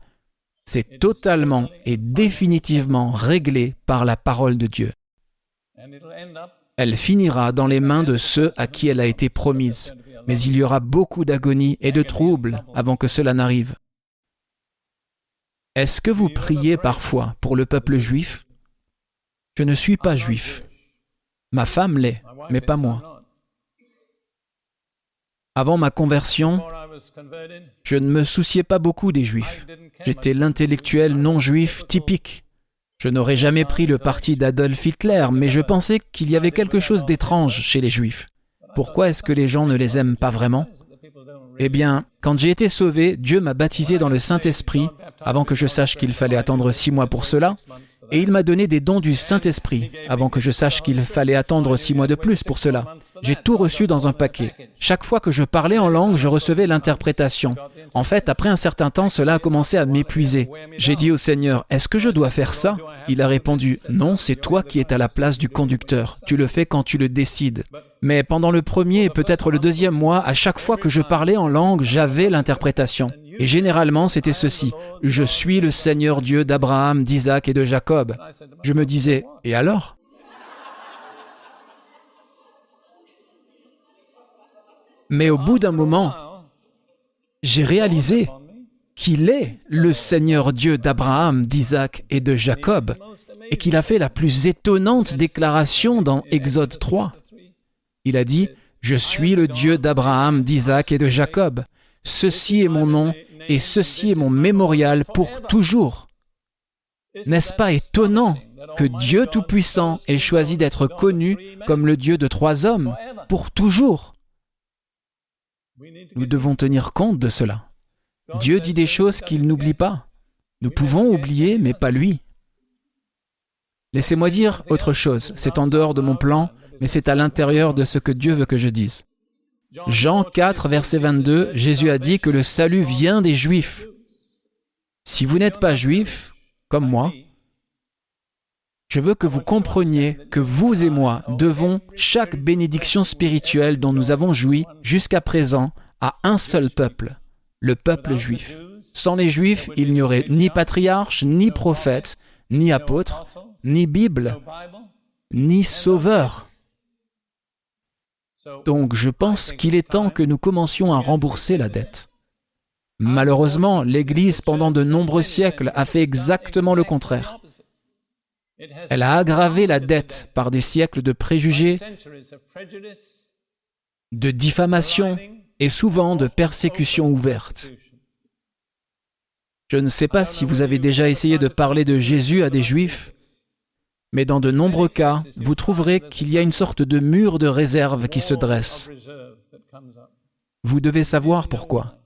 c'est totalement et définitivement réglé par la parole de Dieu. Elle finira dans les mains de ceux à qui elle a été promise, mais il y aura beaucoup d'agonie et de troubles avant que cela n'arrive. Est-ce que vous priez parfois pour le peuple juif? Je ne suis pas juif. Ma femme l'est, mais pas moi. Avant ma conversion, je ne me souciais pas beaucoup des juifs. J'étais l'intellectuel non juif typique. Je n'aurais jamais pris le parti d'Adolf Hitler, mais je pensais qu'il y avait quelque chose d'étrange chez les juifs. Pourquoi est-ce que les gens ne les aiment pas vraiment? Eh bien, quand j'ai été sauvé, Dieu m'a baptisé dans le Saint-Esprit, avant que je sache qu'il fallait attendre six mois pour cela, et il m'a donné des dons du Saint-Esprit, avant que je sache qu'il fallait attendre six mois de plus pour cela. J'ai tout reçu dans un paquet. Chaque fois que je parlais en langue, je recevais l'interprétation. En fait, après un certain temps, cela a commencé à m'épuiser. J'ai dit au Seigneur, est-ce que je dois faire ça? Il a répondu, non, c'est toi qui es à la place du conducteur. Tu le fais quand tu le décides. Mais pendant le premier et peut-être le deuxième mois, à chaque fois que je parlais en langue, j'avais l'interprétation. Et généralement, c'était ceci. Je suis le Seigneur Dieu d'Abraham, d'Isaac et de Jacob. Je me disais, et alors? Mais au bout d'un moment, j'ai réalisé qu'il est le Seigneur Dieu d'Abraham, d'Isaac et de Jacob, et qu'il a fait la plus étonnante déclaration dans Exode 3. Il a dit, Je suis le Dieu d'Abraham, d'Isaac et de Jacob. Ceci est mon nom et ceci est mon mémorial pour toujours. N'est-ce pas étonnant que Dieu Tout-Puissant ait choisi d'être connu comme le Dieu de trois hommes pour toujours? Nous devons tenir compte de cela. Dieu dit des choses qu'il n'oublie pas. Nous pouvons oublier, mais pas lui. Laissez-moi dire autre chose. C'est en dehors de mon plan, mais c'est à l'intérieur de ce que Dieu veut que je dise. Jean 4, verset 22, Jésus a dit que le salut vient des Juifs. Si vous n'êtes pas juif, comme moi, je veux que vous compreniez que vous et moi devons chaque bénédiction spirituelle dont nous avons joui jusqu'à présent à un seul peuple, le peuple juif. Sans les juifs, il n'y aurait ni patriarche, ni prophète, ni apôtre, ni Bible, ni sauveur. Donc je pense qu'il est temps que nous commencions à rembourser la dette. Malheureusement, l'Église, pendant de nombreux siècles, a fait exactement le contraire. Elle a aggravé la dette par des siècles de préjugés, de diffamation et souvent de persécutions ouvertes. Je ne sais pas si vous avez déjà essayé de parler de Jésus à des Juifs, mais dans de nombreux cas, vous trouverez qu'il y a une sorte de mur de réserve qui se dresse. Vous devez savoir pourquoi.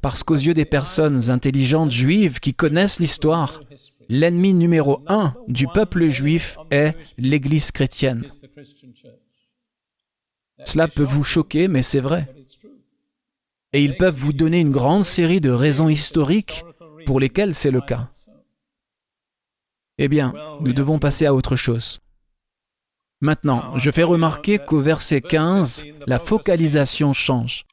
Parce qu'aux yeux des personnes intelligentes juives qui connaissent l'histoire, l'ennemi numéro un du peuple juif est l'Église chrétienne. Cela peut vous choquer, mais c'est vrai. Et ils peuvent vous donner une grande série de raisons historiques pour lesquelles c'est le cas. Eh bien, nous devons passer à autre chose. Maintenant, je fais remarquer qu'au verset 15, la focalisation change.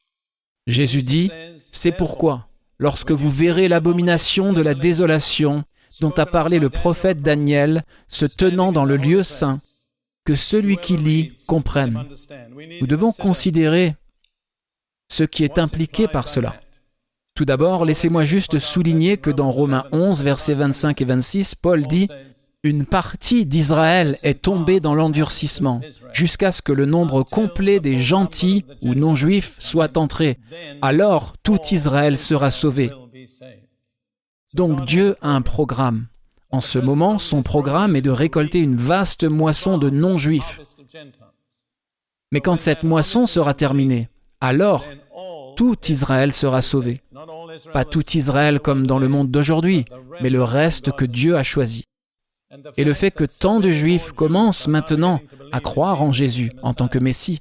Jésus dit, C'est pourquoi, lorsque vous verrez l'abomination de la désolation dont a parlé le prophète Daniel se tenant dans le lieu saint, que celui qui lit comprenne. Nous devons considérer ce qui est impliqué par cela. Tout d'abord, laissez-moi juste souligner que dans Romains 11, versets 25 et 26, Paul dit Une partie d'Israël est tombée dans l'endurcissement, jusqu'à ce que le nombre complet des gentils ou non-juifs soit entré. Alors tout Israël sera sauvé. Donc Dieu a un programme. En ce moment, son programme est de récolter une vaste moisson de non-juifs. Mais quand cette moisson sera terminée, alors tout Israël sera sauvé. Pas tout Israël comme dans le monde d'aujourd'hui, mais le reste que Dieu a choisi. Et le fait que tant de Juifs commencent maintenant à croire en Jésus en tant que Messie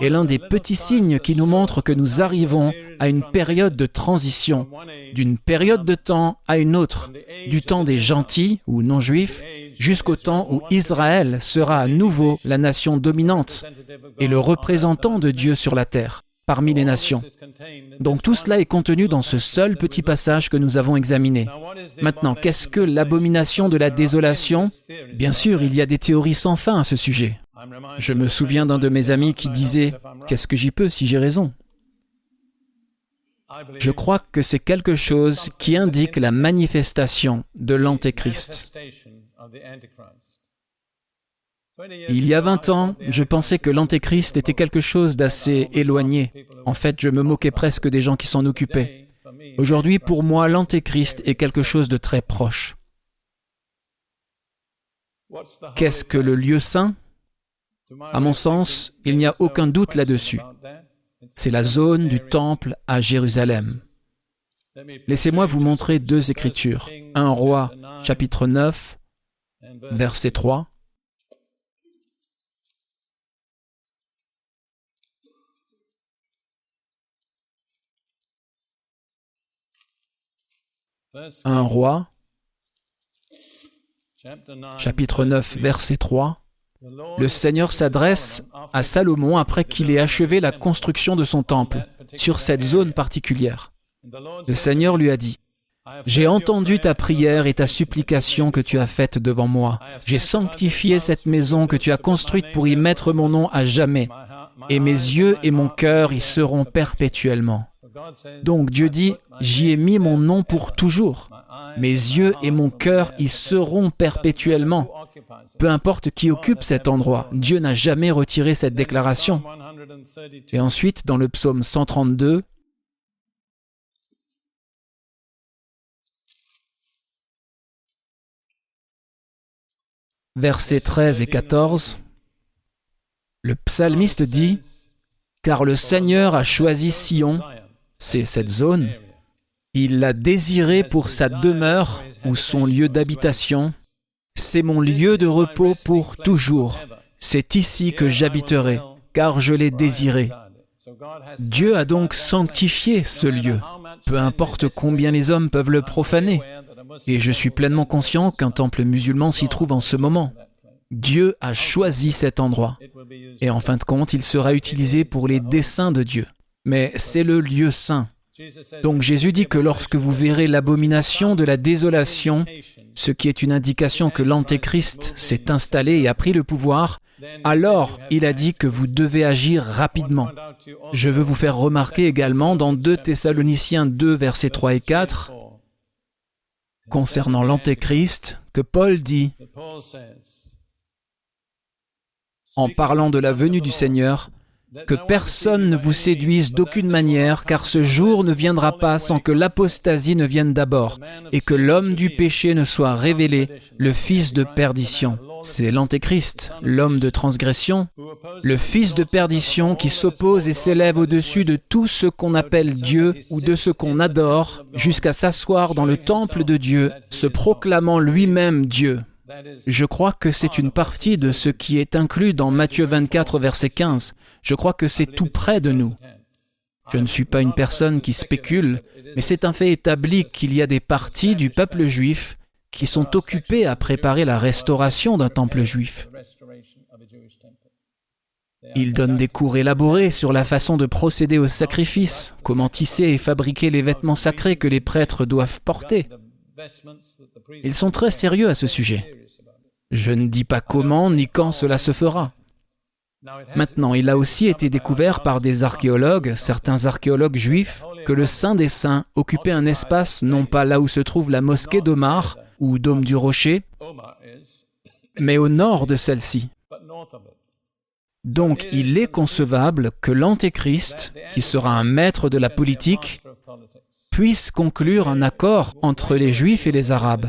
est l'un des petits signes qui nous montrent que nous arrivons à une période de transition, d'une période de temps à une autre, du temps des gentils ou non-juifs jusqu'au temps où Israël sera à nouveau la nation dominante et le représentant de Dieu sur la terre parmi les nations. Donc tout cela est contenu dans ce seul petit passage que nous avons examiné. Maintenant, qu'est-ce que l'abomination de la désolation? Bien sûr, il y a des théories sans fin à ce sujet. Je me souviens d'un de mes amis qui disait ⁇ Qu'est-ce que j'y peux si j'ai raison ?⁇ Je crois que c'est quelque chose qui indique la manifestation de l'Antéchrist. Il y a 20 ans, je pensais que l'Antéchrist était quelque chose d'assez éloigné. En fait, je me moquais presque des gens qui s'en occupaient. Aujourd'hui, pour moi, l'Antéchrist est quelque chose de très proche. Qu'est-ce que le lieu saint? À mon sens, il n'y a aucun doute là-dessus. C'est la zone du temple à Jérusalem. Laissez-moi vous montrer deux écritures. Un roi, chapitre 9, verset 3, Un roi, chapitre 9, verset 3, le Seigneur s'adresse à Salomon après qu'il ait achevé la construction de son temple sur cette zone particulière. Le Seigneur lui a dit, J'ai entendu ta prière et ta supplication que tu as faite devant moi. J'ai sanctifié cette maison que tu as construite pour y mettre mon nom à jamais. et mes yeux et mon cœur y seront perpétuellement. Donc Dieu dit, j'y ai mis mon nom pour toujours. Mes yeux et mon cœur y seront perpétuellement. Peu importe qui occupe cet endroit, Dieu n'a jamais retiré cette déclaration. Et ensuite, dans le psaume 132, versets 13 et 14, le psalmiste dit, Car le Seigneur a choisi Sion, c'est cette zone, il l'a désiré pour sa demeure ou son lieu d'habitation, c'est mon lieu de repos pour toujours, c'est ici que j'habiterai, car je l'ai désiré. Dieu a donc sanctifié ce lieu, peu importe combien les hommes peuvent le profaner. Et je suis pleinement conscient qu'un temple musulman s'y trouve en ce moment. Dieu a choisi cet endroit. Et en fin de compte, il sera utilisé pour les desseins de Dieu. Mais c'est le lieu saint. Donc Jésus dit que lorsque vous verrez l'abomination de la désolation, ce qui est une indication que l'Antéchrist s'est installé et a pris le pouvoir, alors il a dit que vous devez agir rapidement. Je veux vous faire remarquer également dans 2 Thessaloniciens 2, versets 3 et 4, concernant l'Antéchrist, que Paul dit, en parlant de la venue du Seigneur, que personne ne vous séduise d'aucune manière, car ce jour ne viendra pas sans que l'apostasie ne vienne d'abord, et que l'homme du péché ne soit révélé, le fils de perdition. C'est l'Antéchrist, l'homme de transgression, le fils de perdition qui s'oppose et s'élève au-dessus de tout ce qu'on appelle Dieu ou de ce qu'on adore, jusqu'à s'asseoir dans le temple de Dieu, se proclamant lui-même Dieu. Je crois que c'est une partie de ce qui est inclus dans Matthieu 24, verset 15. Je crois que c'est tout près de nous. Je ne suis pas une personne qui spécule, mais c'est un fait établi qu'il y a des parties du peuple juif qui sont occupées à préparer la restauration d'un temple juif. Ils donnent des cours élaborés sur la façon de procéder au sacrifice, comment tisser et fabriquer les vêtements sacrés que les prêtres doivent porter. Ils sont très sérieux à ce sujet. Je ne dis pas comment ni quand cela se fera. Maintenant, il a aussi été découvert par des archéologues, certains archéologues juifs, que le Saint des Saints occupait un espace non pas là où se trouve la mosquée d'Omar ou Dôme du Rocher, mais au nord de celle-ci. Donc il est concevable que l'Antéchrist, qui sera un maître de la politique, puisse conclure un accord entre les Juifs et les Arabes,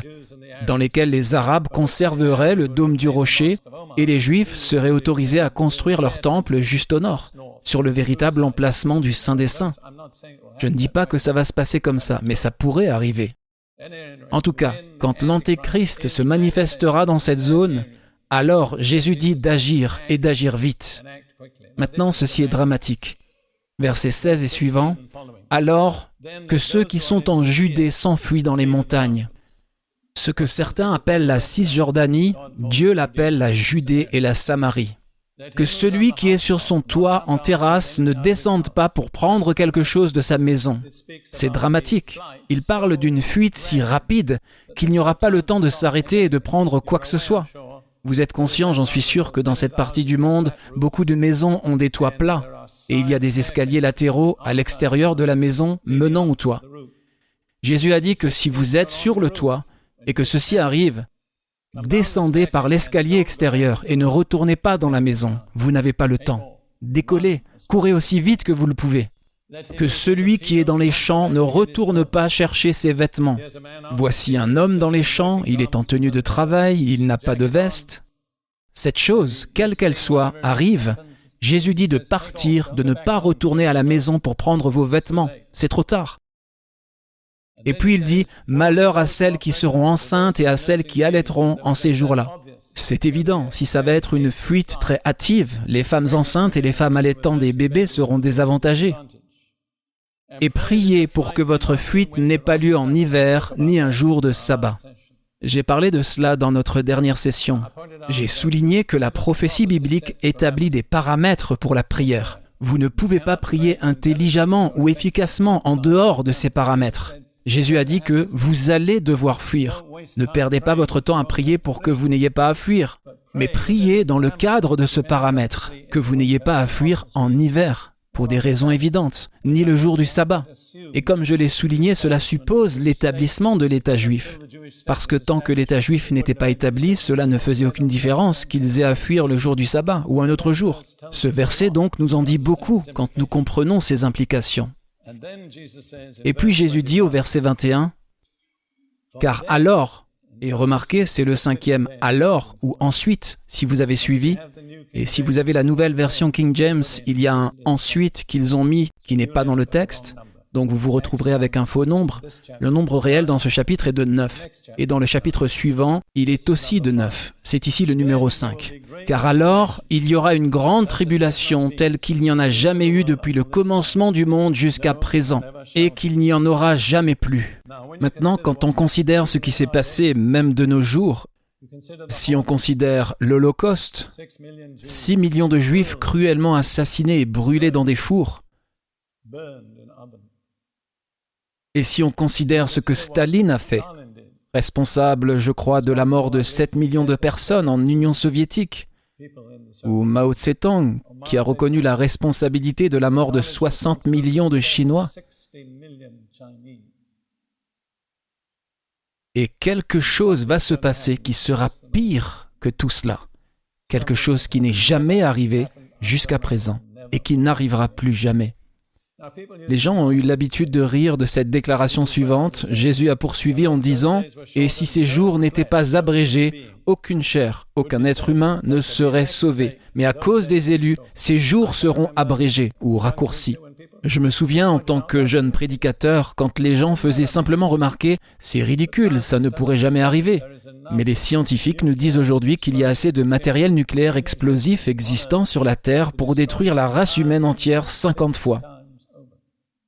dans lesquels les Arabes conserveraient le dôme du rocher et les Juifs seraient autorisés à construire leur temple juste au nord, sur le véritable emplacement du Saint des Saints. Je ne dis pas que ça va se passer comme ça, mais ça pourrait arriver. En tout cas, quand l'Antéchrist se manifestera dans cette zone, alors Jésus dit d'agir et d'agir vite. Maintenant, ceci est dramatique. Versets 16 et suivants. Alors que ceux qui sont en Judée s'enfuient dans les montagnes. Ce que certains appellent la Cisjordanie, Dieu l'appelle la Judée et la Samarie. Que celui qui est sur son toit en terrasse ne descende pas pour prendre quelque chose de sa maison. C'est dramatique. Il parle d'une fuite si rapide qu'il n'y aura pas le temps de s'arrêter et de prendre quoi que ce soit. Vous êtes conscient, j'en suis sûr, que dans cette partie du monde, beaucoup de maisons ont des toits plats et il y a des escaliers latéraux à l'extérieur de la maison menant au toit. Jésus a dit que si vous êtes sur le toit, et que ceci arrive, descendez par l'escalier extérieur et ne retournez pas dans la maison. Vous n'avez pas le temps. Décollez, courez aussi vite que vous le pouvez. Que celui qui est dans les champs ne retourne pas chercher ses vêtements. Voici un homme dans les champs, il est en tenue de travail, il n'a pas de veste. Cette chose, quelle qu'elle soit, arrive. Jésus dit de partir, de ne pas retourner à la maison pour prendre vos vêtements. C'est trop tard. Et puis il dit, Malheur à celles qui seront enceintes et à celles qui allaiteront en ces jours-là. C'est évident, si ça va être une fuite très hâtive, les femmes enceintes et les femmes allaitant des bébés seront désavantagées. Et priez pour que votre fuite n'ait pas lieu en hiver ni un jour de sabbat. J'ai parlé de cela dans notre dernière session. J'ai souligné que la prophétie biblique établit des paramètres pour la prière. Vous ne pouvez pas prier intelligemment ou efficacement en dehors de ces paramètres. Jésus a dit que vous allez devoir fuir. Ne perdez pas votre temps à prier pour que vous n'ayez pas à fuir. Mais priez dans le cadre de ce paramètre, que vous n'ayez pas à fuir en hiver, pour des raisons évidentes, ni le jour du sabbat. Et comme je l'ai souligné, cela suppose l'établissement de l'État juif. Parce que tant que l'État juif n'était pas établi, cela ne faisait aucune différence qu'ils aient à fuir le jour du sabbat ou un autre jour. Ce verset donc nous en dit beaucoup quand nous comprenons ses implications. Et puis Jésus dit au verset 21, Car alors, et remarquez, c'est le cinquième alors ou ensuite, si vous avez suivi, et si vous avez la nouvelle version King James, il y a un ensuite qu'ils ont mis qui n'est pas dans le texte, donc vous vous retrouverez avec un faux nombre. Le nombre réel dans ce chapitre est de 9. Et dans le chapitre suivant, il est aussi de 9. C'est ici le numéro 5. Car alors, il y aura une grande tribulation telle qu'il n'y en a jamais eu depuis le commencement du monde jusqu'à présent, et qu'il n'y en aura jamais plus. Maintenant, quand on considère ce qui s'est passé même de nos jours, si on considère l'Holocauste, 6 millions de Juifs cruellement assassinés et brûlés dans des fours, et si on considère ce que Staline a fait, responsable, je crois, de la mort de 7 millions de personnes en Union soviétique, ou Mao Tse-tung, qui a reconnu la responsabilité de la mort de 60 millions de Chinois, et quelque chose va se passer qui sera pire que tout cela, quelque chose qui n'est jamais arrivé jusqu'à présent et qui n'arrivera plus jamais. Les gens ont eu l'habitude de rire de cette déclaration suivante. Jésus a poursuivi en disant, Et si ces jours n'étaient pas abrégés, aucune chair, aucun être humain ne serait sauvé. Mais à cause des élus, ces jours seront abrégés ou raccourcis. Je me souviens en tant que jeune prédicateur, quand les gens faisaient simplement remarquer, c'est ridicule, ça ne pourrait jamais arriver. Mais les scientifiques nous disent aujourd'hui qu'il y a assez de matériel nucléaire explosif existant sur la Terre pour détruire la race humaine entière 50 fois.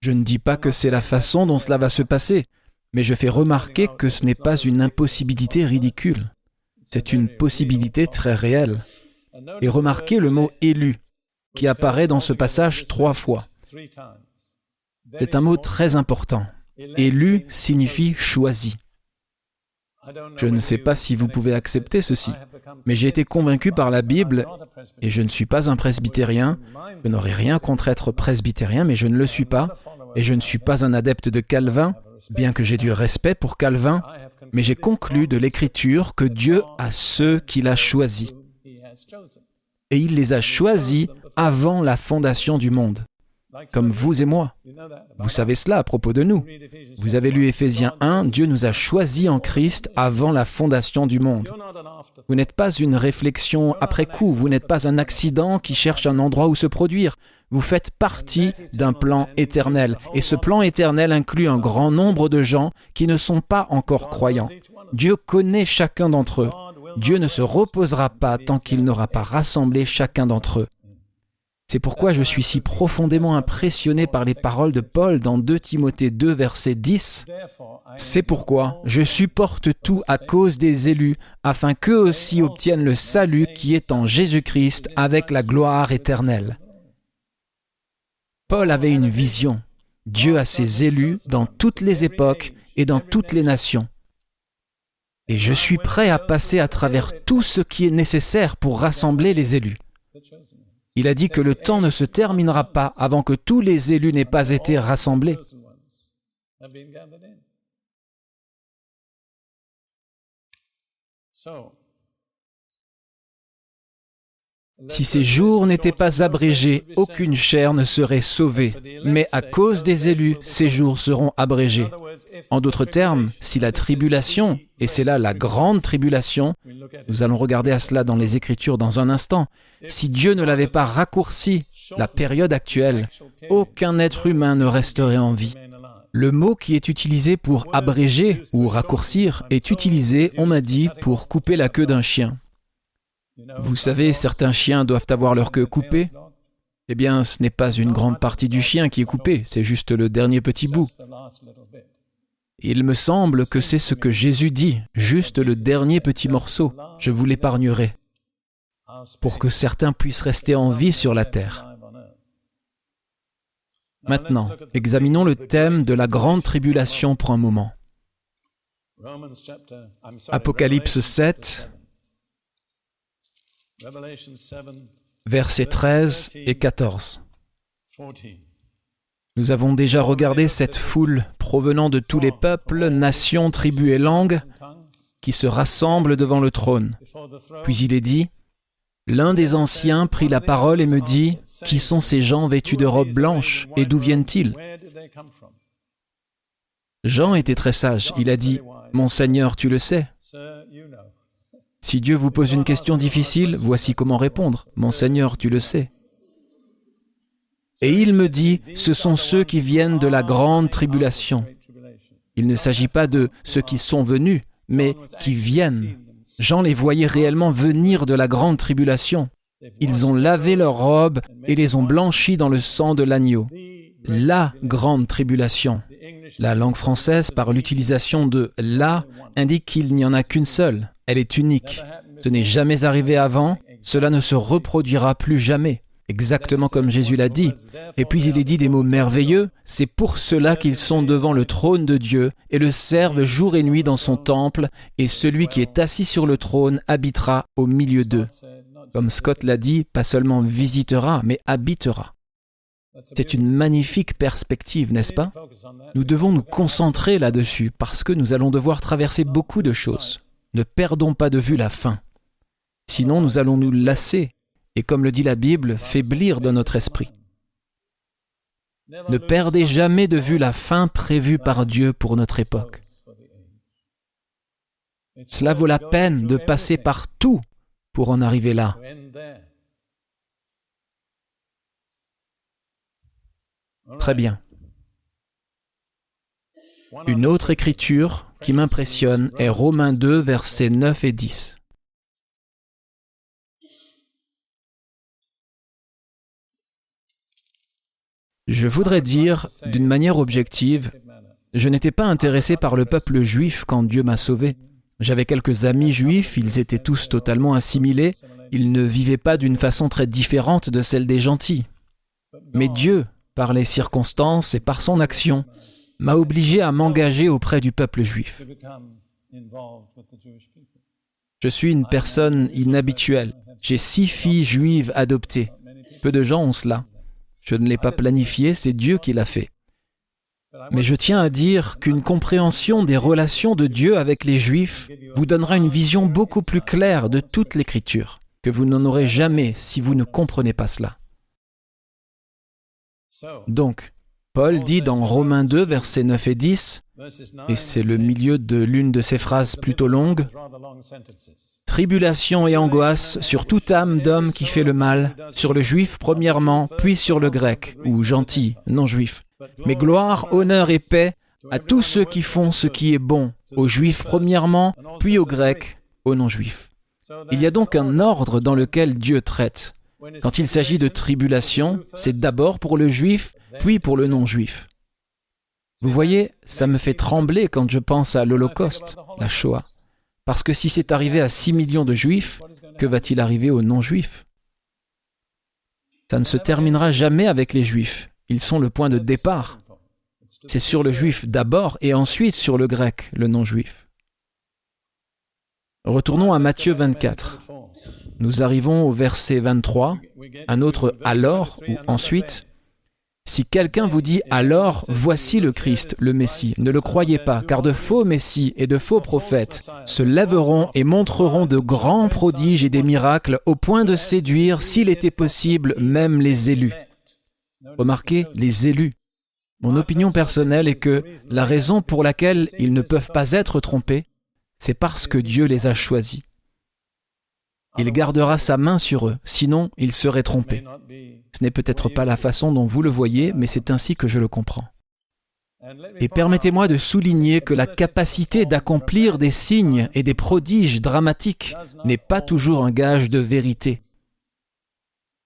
Je ne dis pas que c'est la façon dont cela va se passer, mais je fais remarquer que ce n'est pas une impossibilité ridicule. C'est une possibilité très réelle. Et remarquez le mot élu, qui apparaît dans ce passage trois fois. C'est un mot très important. Élu signifie choisi. Je ne sais pas si vous pouvez accepter ceci, mais j'ai été convaincu par la Bible, et je ne suis pas un presbytérien, je n'aurais rien contre être presbytérien, mais je ne le suis pas, et je ne suis pas un adepte de Calvin, bien que j'ai du respect pour Calvin, mais j'ai conclu de l'Écriture que Dieu a ceux qu'il a choisis. Et il les a choisis avant la fondation du monde comme vous et moi. Vous savez cela à propos de nous. Vous avez lu Éphésiens 1, Dieu nous a choisis en Christ avant la fondation du monde. Vous n'êtes pas une réflexion après coup, vous n'êtes pas un accident qui cherche un endroit où se produire. Vous faites partie d'un plan éternel, et ce plan éternel inclut un grand nombre de gens qui ne sont pas encore croyants. Dieu connaît chacun d'entre eux. Dieu ne se reposera pas tant qu'il n'aura pas rassemblé chacun d'entre eux. C'est pourquoi je suis si profondément impressionné par les paroles de Paul dans 2 Timothée 2, verset 10. C'est pourquoi je supporte tout à cause des élus, afin qu'eux aussi obtiennent le salut qui est en Jésus-Christ avec la gloire éternelle. Paul avait une vision. Dieu a ses élus dans toutes les époques et dans toutes les nations. Et je suis prêt à passer à travers tout ce qui est nécessaire pour rassembler les élus. Il a dit que le temps ne se terminera pas avant que tous les élus n'aient pas été rassemblés. Si ces jours n'étaient pas abrégés, aucune chair ne serait sauvée. Mais à cause des élus, ces jours seront abrégés. En d'autres termes, si la tribulation, et c'est là la grande tribulation, nous allons regarder à cela dans les Écritures dans un instant, si Dieu ne l'avait pas raccourci, la période actuelle, aucun être humain ne resterait en vie. Le mot qui est utilisé pour abréger ou raccourcir est utilisé, on m'a dit, pour couper la queue d'un chien. Vous savez, certains chiens doivent avoir leur queue coupée. Eh bien, ce n'est pas une grande partie du chien qui est coupée, c'est juste le dernier petit bout. Il me semble que c'est ce que Jésus dit, juste le dernier petit morceau. Je vous l'épargnerai, pour que certains puissent rester en vie sur la terre. Maintenant, examinons le thème de la grande tribulation pour un moment. Apocalypse 7, versets 13 et 14. Nous avons déjà regardé cette foule provenant de tous les peuples, nations, tribus et langues qui se rassemblent devant le trône. Puis il est dit, L'un des anciens prit la parole et me dit, Qui sont ces gens vêtus de robes blanches et d'où viennent-ils Jean était très sage. Il a dit, Mon Seigneur, tu le sais. Si Dieu vous pose une question difficile, voici comment répondre. Mon Seigneur, tu le sais. Et il me dit, ce sont ceux qui viennent de la grande tribulation. Il ne s'agit pas de ceux qui sont venus, mais qui viennent. Jean les voyait réellement venir de la grande tribulation. Ils ont lavé leurs robes et les ont blanchis dans le sang de l'agneau. La grande tribulation. La langue française, par l'utilisation de la, indique qu'il n'y en a qu'une seule. Elle est unique. Ce n'est jamais arrivé avant, cela ne se reproduira plus jamais. Exactement comme Jésus l'a dit. Et puis il est dit des mots merveilleux, c'est pour cela qu'ils sont devant le trône de Dieu et le servent jour et nuit dans son temple, et celui qui est assis sur le trône habitera au milieu d'eux. Comme Scott l'a dit, pas seulement visitera, mais habitera. C'est une magnifique perspective, n'est-ce pas? Nous devons nous concentrer là-dessus parce que nous allons devoir traverser beaucoup de choses. Ne perdons pas de vue la fin. Sinon, nous allons nous lasser et, comme le dit la Bible, faiblir de notre esprit. Ne perdez jamais de vue la fin prévue par Dieu pour notre époque. Cela vaut la peine de passer par tout pour en arriver là. Très bien. Une autre écriture qui m'impressionne est Romains 2, versets 9 et 10. Je voudrais dire, d'une manière objective, je n'étais pas intéressé par le peuple juif quand Dieu m'a sauvé. J'avais quelques amis juifs, ils étaient tous totalement assimilés, ils ne vivaient pas d'une façon très différente de celle des gentils. Mais Dieu par les circonstances et par son action, m'a obligé à m'engager auprès du peuple juif. Je suis une personne inhabituelle. J'ai six filles juives adoptées. Peu de gens ont cela. Je ne l'ai pas planifié, c'est Dieu qui l'a fait. Mais je tiens à dire qu'une compréhension des relations de Dieu avec les Juifs vous donnera une vision beaucoup plus claire de toute l'Écriture, que vous n'en aurez jamais si vous ne comprenez pas cela. Donc, Paul dit dans Romains 2, versets 9 et 10, et c'est le milieu de l'une de ces phrases plutôt longues, Tribulation et angoisse sur toute âme d'homme qui fait le mal, sur le juif premièrement, puis sur le grec, ou gentil, non juif. Mais gloire, honneur et paix à tous ceux qui font ce qui est bon, aux juifs premièrement, puis aux grecs, aux non juifs. Il y a donc un ordre dans lequel Dieu traite. Quand il s'agit de tribulation, c'est d'abord pour le juif, puis pour le non-juif. Vous voyez, ça me fait trembler quand je pense à l'Holocauste, la Shoah. Parce que si c'est arrivé à 6 millions de juifs, que va-t-il arriver aux non-juifs? Ça ne se terminera jamais avec les juifs. Ils sont le point de départ. C'est sur le juif d'abord et ensuite sur le grec, le non-juif. Retournons à Matthieu 24. Nous arrivons au verset 23, un autre alors ou ensuite. Si quelqu'un vous dit alors, voici le Christ, le Messie, ne le croyez pas, car de faux Messies et de faux prophètes se lèveront et montreront de grands prodiges et des miracles au point de séduire, s'il était possible, même les élus. Remarquez, les élus. Mon opinion personnelle est que la raison pour laquelle ils ne peuvent pas être trompés, c'est parce que Dieu les a choisis il gardera sa main sur eux, sinon il serait trompé. Ce n'est peut-être pas la façon dont vous le voyez, mais c'est ainsi que je le comprends. Et permettez-moi de souligner que la capacité d'accomplir des signes et des prodiges dramatiques n'est pas toujours un gage de vérité.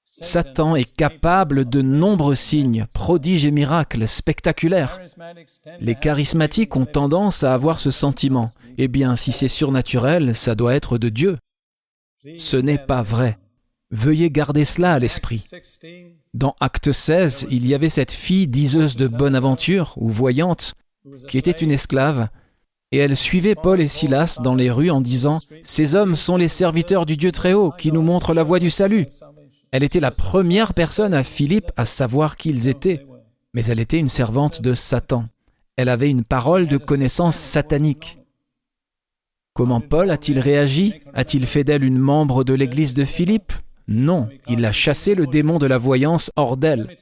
Satan est capable de nombreux signes, prodiges et miracles spectaculaires. Les charismatiques ont tendance à avoir ce sentiment. Eh bien, si c'est surnaturel, ça doit être de Dieu. Ce n'est pas vrai. Veuillez garder cela à l'esprit. Dans Acte 16, il y avait cette fille diseuse de bonne aventure ou voyante qui était une esclave, et elle suivait Paul et Silas dans les rues en disant ⁇ Ces hommes sont les serviteurs du Dieu très haut qui nous montrent la voie du salut ⁇ Elle était la première personne à Philippe à savoir qui ils étaient, mais elle était une servante de Satan. Elle avait une parole de connaissance satanique. Comment Paul a-t-il réagi? A-t-il fait d'elle une membre de l'église de Philippe? Non, il a chassé le démon de la voyance hors d'elle.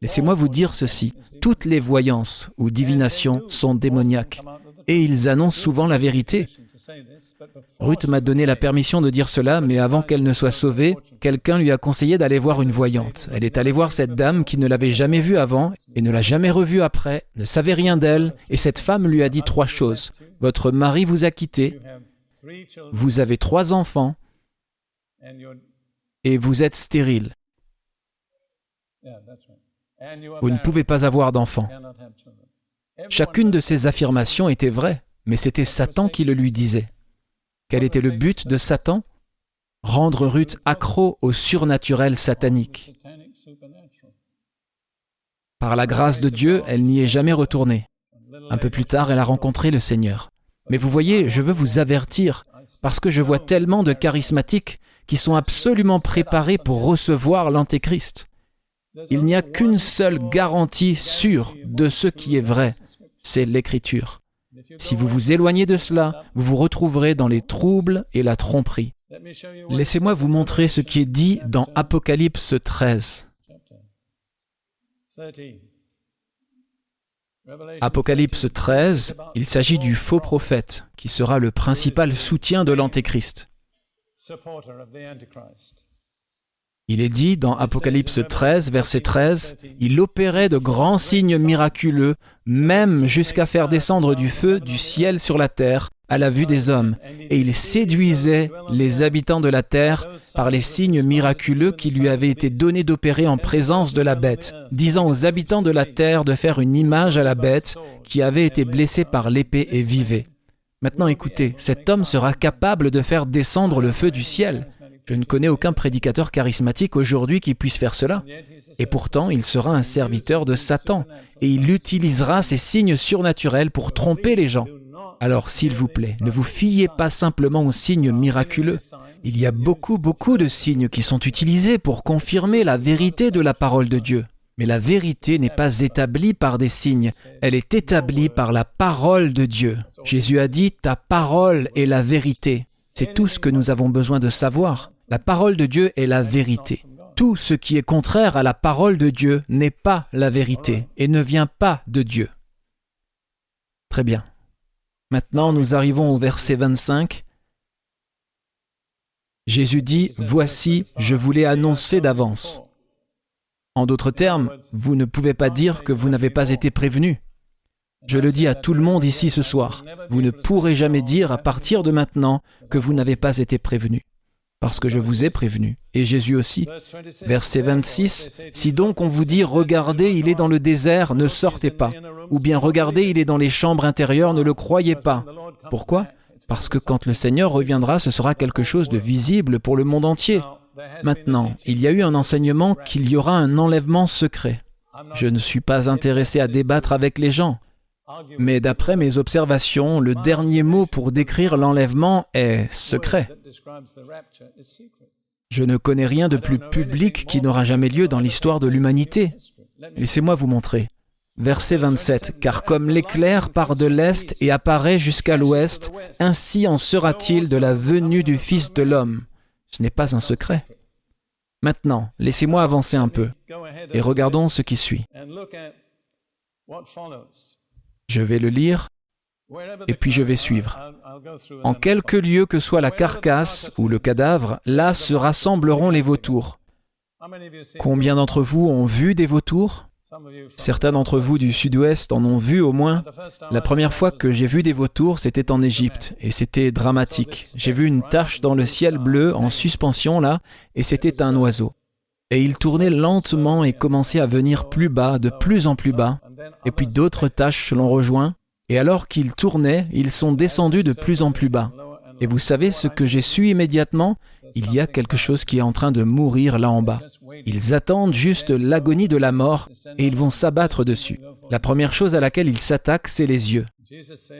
Laissez-moi vous dire ceci, toutes les voyances ou divinations sont démoniaques, et ils annoncent souvent la vérité. Ruth m'a donné la permission de dire cela, mais avant qu'elle ne soit sauvée, quelqu'un lui a conseillé d'aller voir une voyante. Elle est allée voir cette dame qui ne l'avait jamais vue avant et ne l'a jamais revue après, ne savait rien d'elle, et cette femme lui a dit trois choses. Votre mari vous a quitté, vous avez trois enfants, et vous êtes stérile. Vous ne pouvez pas avoir d'enfants. Chacune de ces affirmations était vraie, mais c'était Satan qui le lui disait. Quel était le but de Satan? Rendre Ruth accro au surnaturel satanique. Par la grâce de Dieu, elle n'y est jamais retournée. Un peu plus tard, elle a rencontré le Seigneur. Mais vous voyez, je veux vous avertir, parce que je vois tellement de charismatiques qui sont absolument préparés pour recevoir l'Antéchrist. Il n'y a qu'une seule garantie sûre de ce qui est vrai, c'est l'Écriture. Si vous vous éloignez de cela, vous vous retrouverez dans les troubles et la tromperie. Laissez-moi vous montrer ce qui est dit dans Apocalypse 13. Apocalypse 13, il s'agit du faux prophète qui sera le principal soutien de l'Antéchrist. Il est dit dans Apocalypse 13, verset 13, Il opérait de grands signes miraculeux, même jusqu'à faire descendre du feu du ciel sur la terre, à la vue des hommes, et il séduisait les habitants de la terre par les signes miraculeux qui lui avaient été donnés d'opérer en présence de la bête, disant aux habitants de la terre de faire une image à la bête qui avait été blessée par l'épée et vivait. Maintenant écoutez, cet homme sera capable de faire descendre le feu du ciel. Je ne connais aucun prédicateur charismatique aujourd'hui qui puisse faire cela. Et pourtant, il sera un serviteur de Satan, et il utilisera ces signes surnaturels pour tromper les gens. Alors, s'il vous plaît, ne vous fiez pas simplement aux signes miraculeux. Il y a beaucoup, beaucoup de signes qui sont utilisés pour confirmer la vérité de la parole de Dieu. Mais la vérité n'est pas établie par des signes, elle est établie par la parole de Dieu. Jésus a dit, Ta parole est la vérité. C'est tout ce que nous avons besoin de savoir. La parole de Dieu est la vérité. Tout ce qui est contraire à la parole de Dieu n'est pas la vérité et ne vient pas de Dieu. Très bien. Maintenant, nous arrivons au verset 25. Jésus dit, Voici, je vous l'ai annoncé d'avance. En d'autres termes, vous ne pouvez pas dire que vous n'avez pas été prévenu. Je le dis à tout le monde ici ce soir, vous ne pourrez jamais dire à partir de maintenant que vous n'avez pas été prévenu, parce que je vous ai prévenu, et Jésus aussi. Verset 26, Si donc on vous dit, regardez, il est dans le désert, ne sortez pas, ou bien regardez, il est dans les chambres intérieures, ne le croyez pas. Pourquoi? Parce que quand le Seigneur reviendra, ce sera quelque chose de visible pour le monde entier. Maintenant, il y a eu un enseignement qu'il y aura un enlèvement secret. Je ne suis pas intéressé à débattre avec les gens. Mais d'après mes observations, le dernier mot pour décrire l'enlèvement est secret. Je ne connais rien de plus public qui n'aura jamais lieu dans l'histoire de l'humanité. Laissez-moi vous montrer. Verset 27. Car comme l'éclair part de l'Est et apparaît jusqu'à l'Ouest, ainsi en sera-t-il de la venue du Fils de l'homme. Ce n'est pas un secret. Maintenant, laissez-moi avancer un peu et regardons ce qui suit. Je vais le lire et puis je vais suivre. En quelque lieu que soit la carcasse ou le cadavre, là se rassembleront les vautours. Combien d'entre vous ont vu des vautours? Certains d'entre vous du sud-ouest en ont vu au moins. La première fois que j'ai vu des vautours, c'était en Égypte, et c'était dramatique. J'ai vu une tache dans le ciel bleu en suspension là, et c'était un oiseau. Et il tournait lentement et commençait à venir plus bas, de plus en plus bas, et puis d'autres taches l'ont rejoint, et alors qu'ils tournaient, ils sont descendus de plus en plus bas. Et vous savez ce que j'ai su immédiatement? Il y a quelque chose qui est en train de mourir là en bas. Ils attendent juste l'agonie de la mort et ils vont s'abattre dessus. La première chose à laquelle ils s'attaquent, c'est les yeux.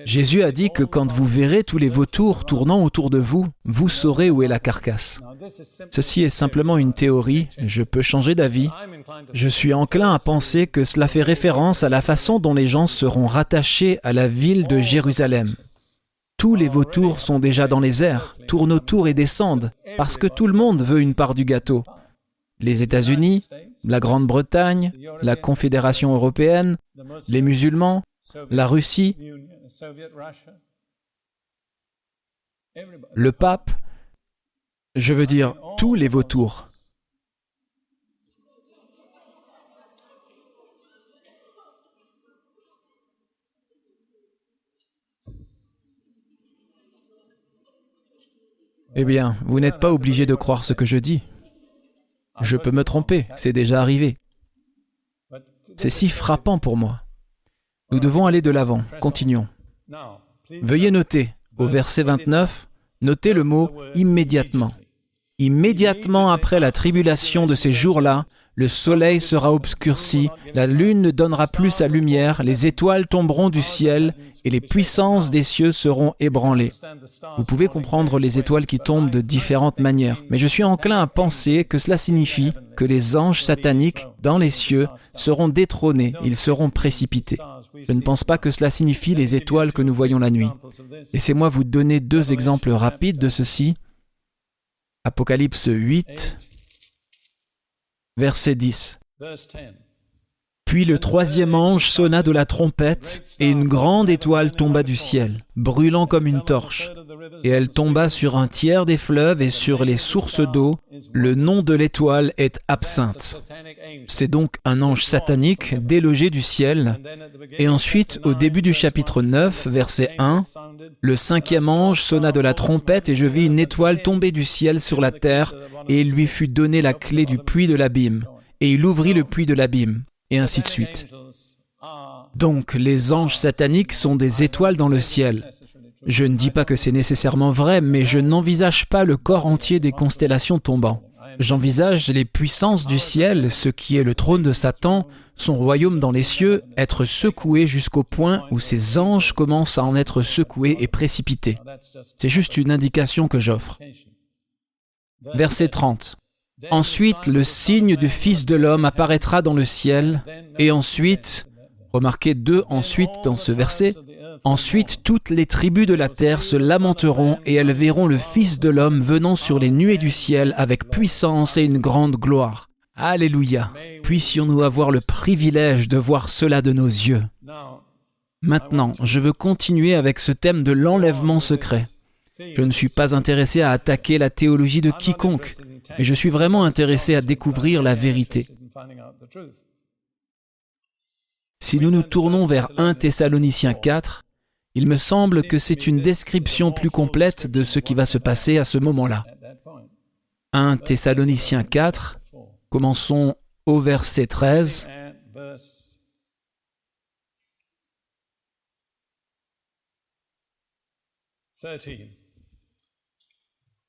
Jésus a dit que quand vous verrez tous les vautours tournant autour de vous, vous saurez où est la carcasse. Ceci est simplement une théorie, je peux changer d'avis. Je suis enclin à penser que cela fait référence à la façon dont les gens seront rattachés à la ville de Jérusalem. Tous les vautours sont déjà dans les airs, tournent autour et descendent, parce que tout le monde veut une part du gâteau. Les États-Unis, la Grande-Bretagne, la Confédération européenne, les musulmans, la Russie, le pape, je veux dire tous les vautours. Eh bien, vous n'êtes pas obligé de croire ce que je dis. Je peux me tromper, c'est déjà arrivé. C'est si frappant pour moi. Nous devons aller de l'avant. Continuons. Veuillez noter, au verset 29, notez le mot immédiatement. Immédiatement après la tribulation de ces jours-là, le soleil sera obscurci, la lune ne donnera plus sa lumière, les étoiles tomberont du ciel et les puissances des cieux seront ébranlées. Vous pouvez comprendre les étoiles qui tombent de différentes manières, mais je suis enclin à penser que cela signifie que les anges sataniques dans les cieux seront détrônés, ils seront précipités. Je ne pense pas que cela signifie les étoiles que nous voyons la nuit. Laissez-moi vous donner deux exemples rapides de ceci. Apocalypse 8, verset 10. Puis le troisième ange sonna de la trompette, et une grande étoile tomba du ciel, brûlant comme une torche. Et elle tomba sur un tiers des fleuves et sur les sources d'eau. Le nom de l'étoile est Absinthe. C'est donc un ange satanique délogé du ciel. Et ensuite, au début du chapitre 9, verset 1, le cinquième ange sonna de la trompette et je vis une étoile tomber du ciel sur la terre, et il lui fut donné la clé du puits de l'abîme. Et il ouvrit le puits de l'abîme et ainsi de suite. Donc les anges sataniques sont des étoiles dans le ciel. Je ne dis pas que c'est nécessairement vrai, mais je n'envisage pas le corps entier des constellations tombant. J'envisage les puissances du ciel, ce qui est le trône de Satan, son royaume dans les cieux, être secoué jusqu'au point où ses anges commencent à en être secoués et précipités. C'est juste une indication que j'offre. Verset 30. Ensuite, le signe du Fils de l'homme apparaîtra dans le ciel, et ensuite, remarquez deux ensuite dans ce verset, ensuite toutes les tribus de la terre se lamenteront et elles verront le Fils de l'homme venant sur les nuées du ciel avec puissance et une grande gloire. Alléluia. Puissions-nous avoir le privilège de voir cela de nos yeux. Maintenant, je veux continuer avec ce thème de l'enlèvement secret. Je ne suis pas intéressé à attaquer la théologie de quiconque, mais je suis vraiment intéressé à découvrir la vérité. Si nous nous tournons vers 1 Thessaloniciens 4, il me semble que c'est une description plus complète de ce qui va se passer à ce moment-là. 1 Thessaloniciens 4, commençons au verset 13.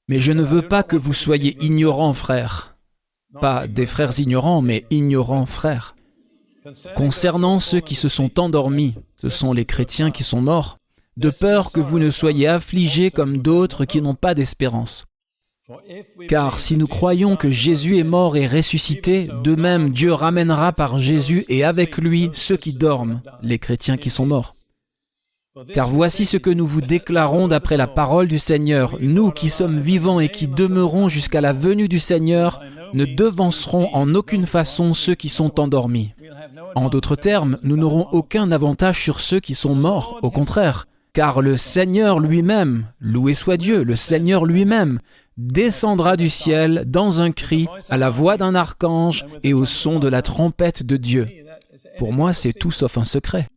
Mais je ne veux pas que vous soyez ignorants, frères. Pas des frères ignorants, mais ignorants, frères. Concernant ceux qui se sont endormis, ce sont les chrétiens qui sont morts, de peur que vous ne soyez affligés comme d'autres qui n'ont pas d'espérance. Car si nous croyons que Jésus est mort et ressuscité, de même Dieu ramènera par Jésus et avec lui ceux qui dorment, les chrétiens qui sont morts. Car voici ce que nous vous déclarons d'après la parole du Seigneur. Nous qui sommes vivants et qui demeurons jusqu'à la venue du Seigneur, ne devancerons en aucune façon ceux qui sont endormis. En d'autres termes, nous n'aurons aucun avantage sur ceux qui sont morts, au contraire, car le Seigneur lui-même, loué soit Dieu, le Seigneur lui-même, descendra du ciel dans un cri, à la voix d'un archange et au son de la trompette de Dieu. Pour moi, c'est tout sauf un secret.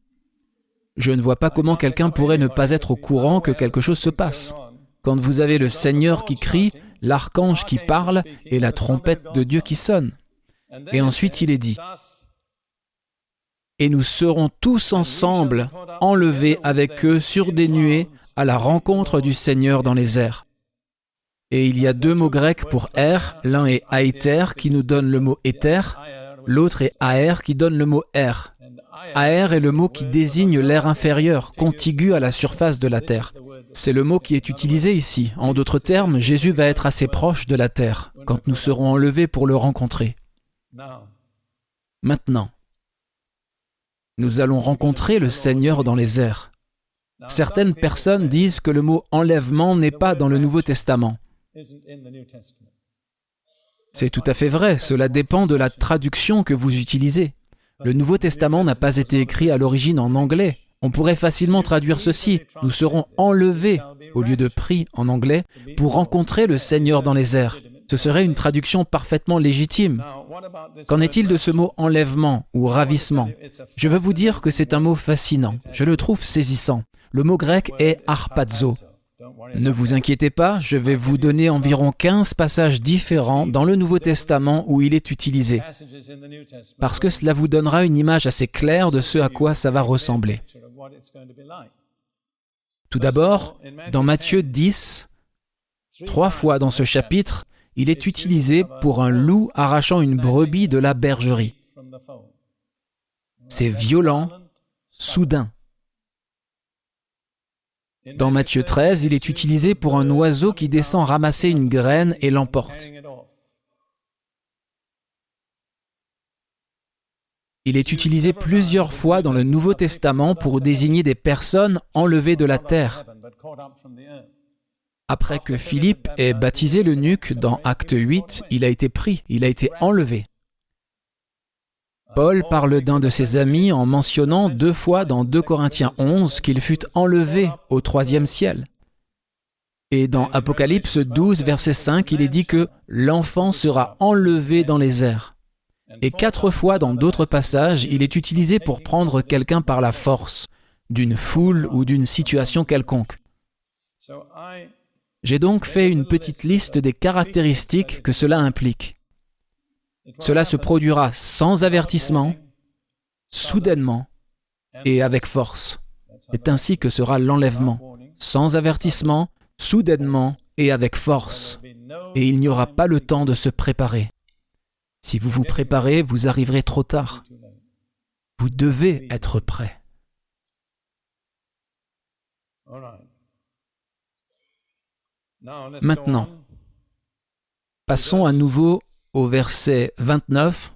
Je ne vois pas comment quelqu'un pourrait ne pas être au courant que quelque chose se passe. Quand vous avez le Seigneur qui crie, l'archange qui parle et la trompette de Dieu qui sonne. Et ensuite il est dit, et nous serons tous ensemble enlevés avec eux sur des nuées à la rencontre du Seigneur dans les airs. Et il y a deux mots grecs pour air, l'un est aether qui nous donne le mot éther, L'autre est Aer qui donne le mot Air. Aer est le mot qui désigne l'air inférieur, contigu à la surface de la terre. C'est le mot qui est utilisé ici. En d'autres termes, Jésus va être assez proche de la terre quand nous serons enlevés pour le rencontrer. Maintenant, nous allons rencontrer le Seigneur dans les airs. Certaines personnes disent que le mot enlèvement n'est pas dans le Nouveau Testament. C'est tout à fait vrai, cela dépend de la traduction que vous utilisez. Le Nouveau Testament n'a pas été écrit à l'origine en anglais. On pourrait facilement traduire ceci. Nous serons enlevés, au lieu de pris en anglais, pour rencontrer le Seigneur dans les airs. Ce serait une traduction parfaitement légitime. Qu'en est-il de ce mot enlèvement ou ravissement? Je veux vous dire que c'est un mot fascinant. Je le trouve saisissant. Le mot grec est arpazo. Ne vous inquiétez pas, je vais vous donner environ 15 passages différents dans le Nouveau Testament où il est utilisé, parce que cela vous donnera une image assez claire de ce à quoi ça va ressembler. Tout d'abord, dans Matthieu 10, trois fois dans ce chapitre, il est utilisé pour un loup arrachant une brebis de la bergerie. C'est violent, soudain. Dans Matthieu 13, il est utilisé pour un oiseau qui descend ramasser une graine et l'emporte. Il est utilisé plusieurs fois dans le Nouveau Testament pour désigner des personnes enlevées de la terre. Après que Philippe ait baptisé l'eunuque dans Acte 8, il a été pris, il a été enlevé. Paul parle d'un de ses amis en mentionnant deux fois dans 2 Corinthiens 11 qu'il fut enlevé au troisième ciel. Et dans Apocalypse 12, verset 5, il est dit que l'enfant sera enlevé dans les airs. Et quatre fois dans d'autres passages, il est utilisé pour prendre quelqu'un par la force, d'une foule ou d'une situation quelconque. J'ai donc fait une petite liste des caractéristiques que cela implique. Cela se produira sans avertissement, soudainement et avec force. C'est ainsi que sera l'enlèvement, sans avertissement, soudainement et avec force. Et il n'y aura pas le temps de se préparer. Si vous vous préparez, vous arriverez trop tard. Vous devez être prêt. Maintenant, passons à nouveau au verset 29,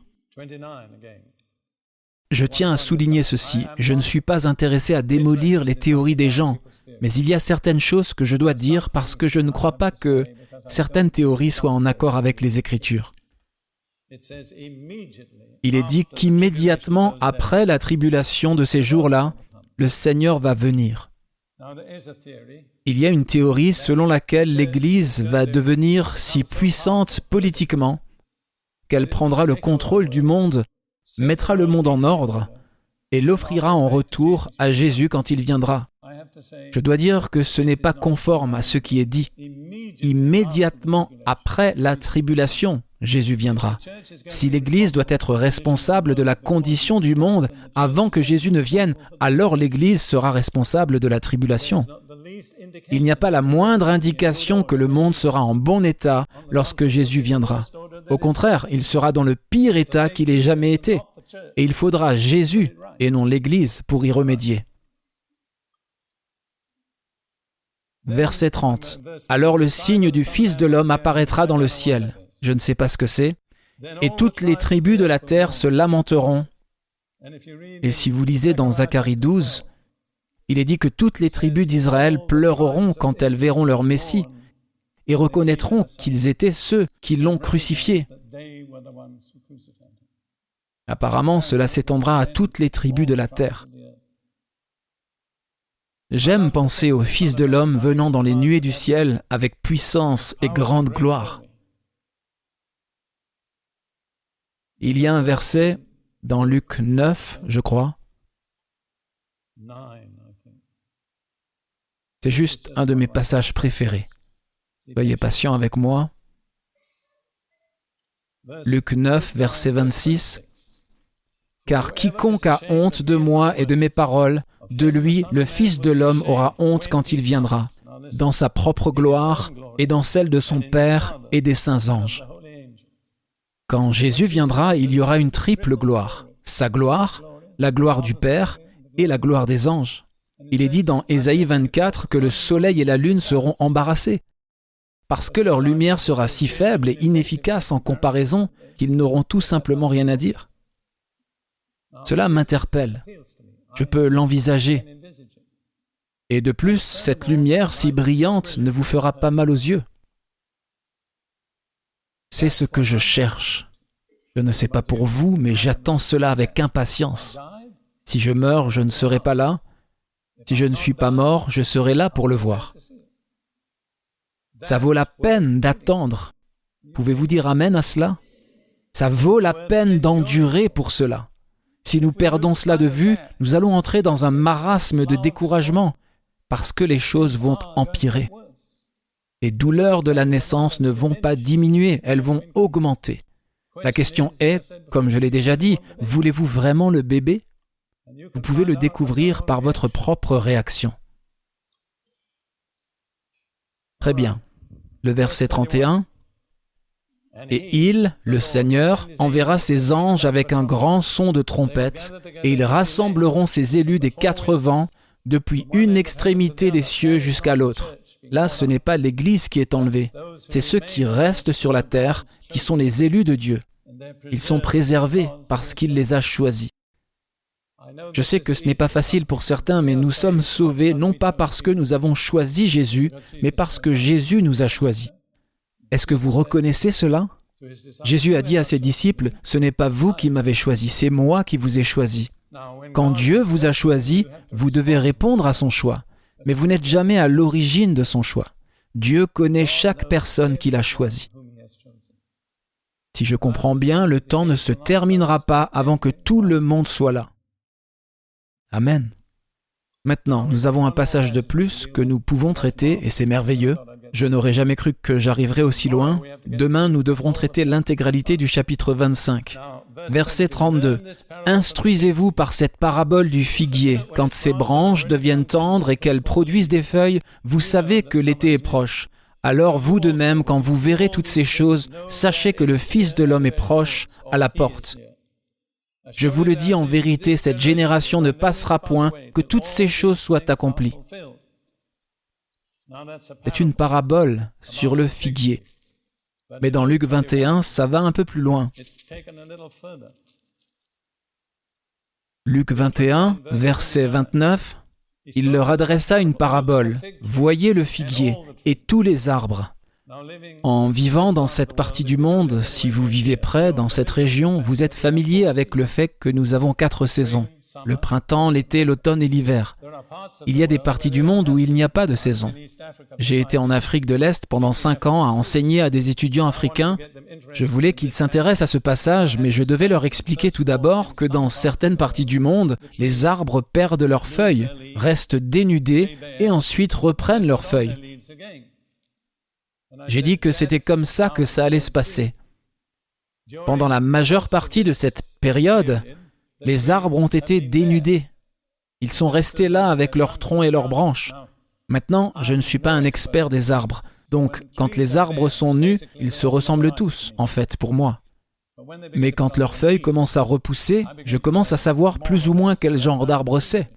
je tiens à souligner ceci. Je ne suis pas intéressé à démolir les théories des gens, mais il y a certaines choses que je dois dire parce que je ne crois pas que certaines théories soient en accord avec les Écritures. Il est dit qu'immédiatement après la tribulation de ces jours-là, le Seigneur va venir. Il y a une théorie selon laquelle l'Église va devenir si puissante politiquement qu'elle prendra le contrôle du monde, mettra le monde en ordre et l'offrira en retour à Jésus quand il viendra. Je dois dire que ce n'est pas conforme à ce qui est dit. Immédiatement après la tribulation, Jésus viendra. Si l'Église doit être responsable de la condition du monde avant que Jésus ne vienne, alors l'Église sera responsable de la tribulation. Il n'y a pas la moindre indication que le monde sera en bon état lorsque Jésus viendra. Au contraire, il sera dans le pire état qu'il ait jamais été. Et il faudra Jésus et non l'Église pour y remédier. Verset 30. Alors le signe du Fils de l'homme apparaîtra dans le ciel. Je ne sais pas ce que c'est. Et toutes les tribus de la terre se lamenteront. Et si vous lisez dans Zacharie 12, il est dit que toutes les tribus d'Israël pleureront quand elles verront leur Messie et reconnaîtront qu'ils étaient ceux qui l'ont crucifié. Apparemment, cela s'étendra à toutes les tribus de la terre. J'aime penser au Fils de l'homme venant dans les nuées du ciel avec puissance et grande gloire. Il y a un verset dans Luc 9, je crois, C'est juste un de mes passages préférés. Soyez patient avec moi. Luc 9, verset 26. Car quiconque a honte de moi et de mes paroles, de lui le Fils de l'homme aura honte quand il viendra, dans sa propre gloire et dans celle de son Père et des saints anges. Quand Jésus viendra, il y aura une triple gloire. Sa gloire, la gloire du Père et la gloire des anges. Il est dit dans Ésaïe 24 que le soleil et la lune seront embarrassés, parce que leur lumière sera si faible et inefficace en comparaison qu'ils n'auront tout simplement rien à dire. Cela m'interpelle. Je peux l'envisager. Et de plus, cette lumière si brillante ne vous fera pas mal aux yeux. C'est ce que je cherche. Je ne sais pas pour vous, mais j'attends cela avec impatience. Si je meurs, je ne serai pas là. Si je ne suis pas mort, je serai là pour le voir. Ça vaut la peine d'attendre. Pouvez-vous dire Amen à cela? Ça vaut la peine d'endurer pour cela. Si nous perdons cela de vue, nous allons entrer dans un marasme de découragement parce que les choses vont empirer. Les douleurs de la naissance ne vont pas diminuer, elles vont augmenter. La question est, comme je l'ai déjà dit, voulez-vous vraiment le bébé? Vous pouvez le découvrir par votre propre réaction. Très bien. Le verset 31. Et il, le Seigneur, enverra ses anges avec un grand son de trompette, et ils rassembleront ses élus des quatre vents depuis une extrémité des cieux jusqu'à l'autre. Là, ce n'est pas l'Église qui est enlevée, c'est ceux qui restent sur la terre, qui sont les élus de Dieu. Ils sont préservés parce qu'il les a choisis. Je sais que ce n'est pas facile pour certains, mais nous sommes sauvés non pas parce que nous avons choisi Jésus, mais parce que Jésus nous a choisis. Est-ce que vous reconnaissez cela? Jésus a dit à ses disciples, Ce n'est pas vous qui m'avez choisi, c'est moi qui vous ai choisi. Quand Dieu vous a choisi, vous devez répondre à son choix, mais vous n'êtes jamais à l'origine de son choix. Dieu connaît chaque personne qu'il a choisie. Si je comprends bien, le temps ne se terminera pas avant que tout le monde soit là. Amen. Maintenant, nous avons un passage de plus que nous pouvons traiter, et c'est merveilleux. Je n'aurais jamais cru que j'arriverais aussi loin. Demain, nous devrons traiter l'intégralité du chapitre 25. Verset 32. Instruisez-vous par cette parabole du figuier. Quand ses branches deviennent tendres et qu'elles produisent des feuilles, vous savez que l'été est proche. Alors vous de même, quand vous verrez toutes ces choses, sachez que le Fils de l'homme est proche, à la porte. Je vous le dis en vérité, cette génération ne passera point que toutes ces choses soient accomplies. C'est une parabole sur le figuier. Mais dans Luc 21, ça va un peu plus loin. Luc 21, verset 29, il leur adressa une parabole. Voyez le figuier et tous les arbres. En vivant dans cette partie du monde, si vous vivez près, dans cette région, vous êtes familier avec le fait que nous avons quatre saisons. Le printemps, l'été, l'automne et l'hiver. Il y a des parties du monde où il n'y a pas de saison. J'ai été en Afrique de l'Est pendant cinq ans à enseigner à des étudiants africains. Je voulais qu'ils s'intéressent à ce passage, mais je devais leur expliquer tout d'abord que dans certaines parties du monde, les arbres perdent leurs feuilles, restent dénudés et ensuite reprennent leurs feuilles. J'ai dit que c'était comme ça que ça allait se passer. Pendant la majeure partie de cette période, les arbres ont été dénudés. Ils sont restés là avec leurs troncs et leurs branches. Maintenant, je ne suis pas un expert des arbres, donc quand les arbres sont nus, ils se ressemblent tous, en fait, pour moi. Mais quand leurs feuilles commencent à repousser, je commence à savoir plus ou moins quel genre d'arbre c'est.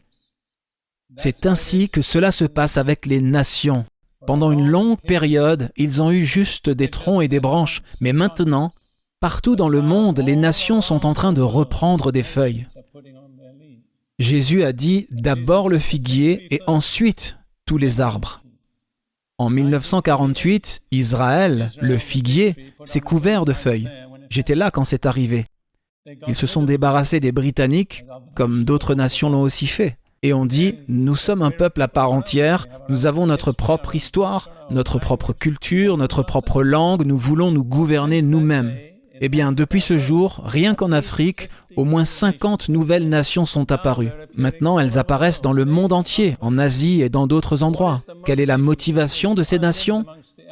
C'est ainsi que cela se passe avec les nations. Pendant une longue période, ils ont eu juste des troncs et des branches, mais maintenant, partout dans le monde, les nations sont en train de reprendre des feuilles. Jésus a dit d'abord le figuier et ensuite tous les arbres. En 1948, Israël, le figuier, s'est couvert de feuilles. J'étais là quand c'est arrivé. Ils se sont débarrassés des Britanniques, comme d'autres nations l'ont aussi fait et on dit, nous sommes un peuple à part entière, nous avons notre propre histoire, notre propre culture, notre propre langue, nous voulons nous gouverner nous-mêmes. Eh bien, depuis ce jour, rien qu'en Afrique, au moins 50 nouvelles nations sont apparues. Maintenant, elles apparaissent dans le monde entier, en Asie et dans d'autres endroits. Quelle est la motivation de ces nations?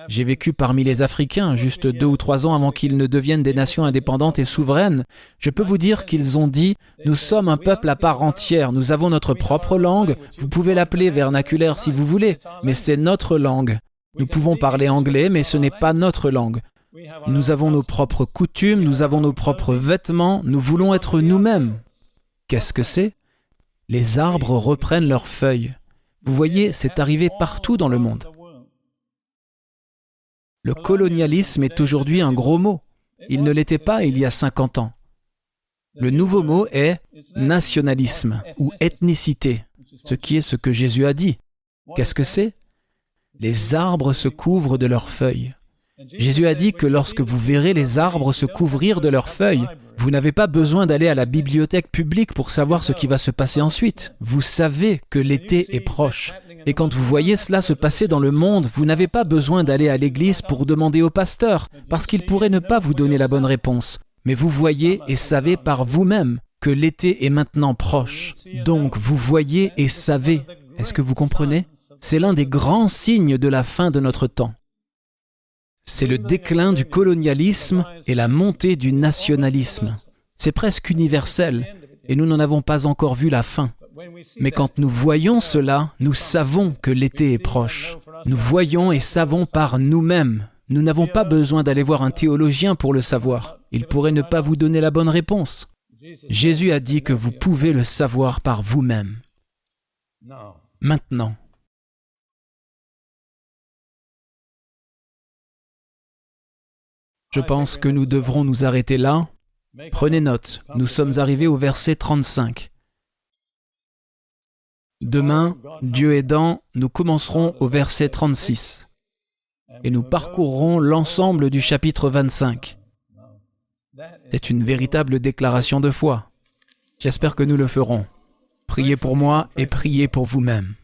J'ai vécu parmi les Africains juste deux ou trois ans avant qu'ils ne deviennent des nations indépendantes et souveraines. Je peux vous dire qu'ils ont dit, nous sommes un peuple à part entière, nous avons notre propre langue, vous pouvez l'appeler vernaculaire si vous voulez, mais c'est notre langue. Nous pouvons parler anglais, mais ce n'est pas notre langue. Nous avons nos propres coutumes, nous avons nos propres vêtements, nous voulons être nous-mêmes. Qu'est-ce que c'est? Les arbres reprennent leurs feuilles. Vous voyez, c'est arrivé partout dans le monde. Le colonialisme est aujourd'hui un gros mot. Il ne l'était pas il y a 50 ans. Le nouveau mot est nationalisme ou ethnicité, ce qui est ce que Jésus a dit. Qu'est-ce que c'est? Les arbres se couvrent de leurs feuilles. Jésus a dit que lorsque vous verrez les arbres se couvrir de leurs feuilles, vous n'avez pas besoin d'aller à la bibliothèque publique pour savoir ce qui va se passer ensuite. Vous savez que l'été est proche. Et quand vous voyez cela se passer dans le monde, vous n'avez pas besoin d'aller à l'église pour demander au pasteur, parce qu'il pourrait ne pas vous donner la bonne réponse. Mais vous voyez et savez par vous-même que l'été est maintenant proche. Donc vous voyez et savez. Est-ce que vous comprenez? C'est l'un des grands signes de la fin de notre temps. C'est le déclin du colonialisme et la montée du nationalisme. C'est presque universel et nous n'en avons pas encore vu la fin. Mais quand nous voyons cela, nous savons que l'été est proche. Nous voyons et savons par nous-mêmes. Nous n'avons pas besoin d'aller voir un théologien pour le savoir. Il pourrait ne pas vous donner la bonne réponse. Jésus a dit que vous pouvez le savoir par vous-même. Maintenant. Je pense que nous devrons nous arrêter là. Prenez note, nous sommes arrivés au verset 35. Demain, Dieu aidant, nous commencerons au verset 36 et nous parcourrons l'ensemble du chapitre 25. C'est une véritable déclaration de foi. J'espère que nous le ferons. Priez pour moi et priez pour vous-même.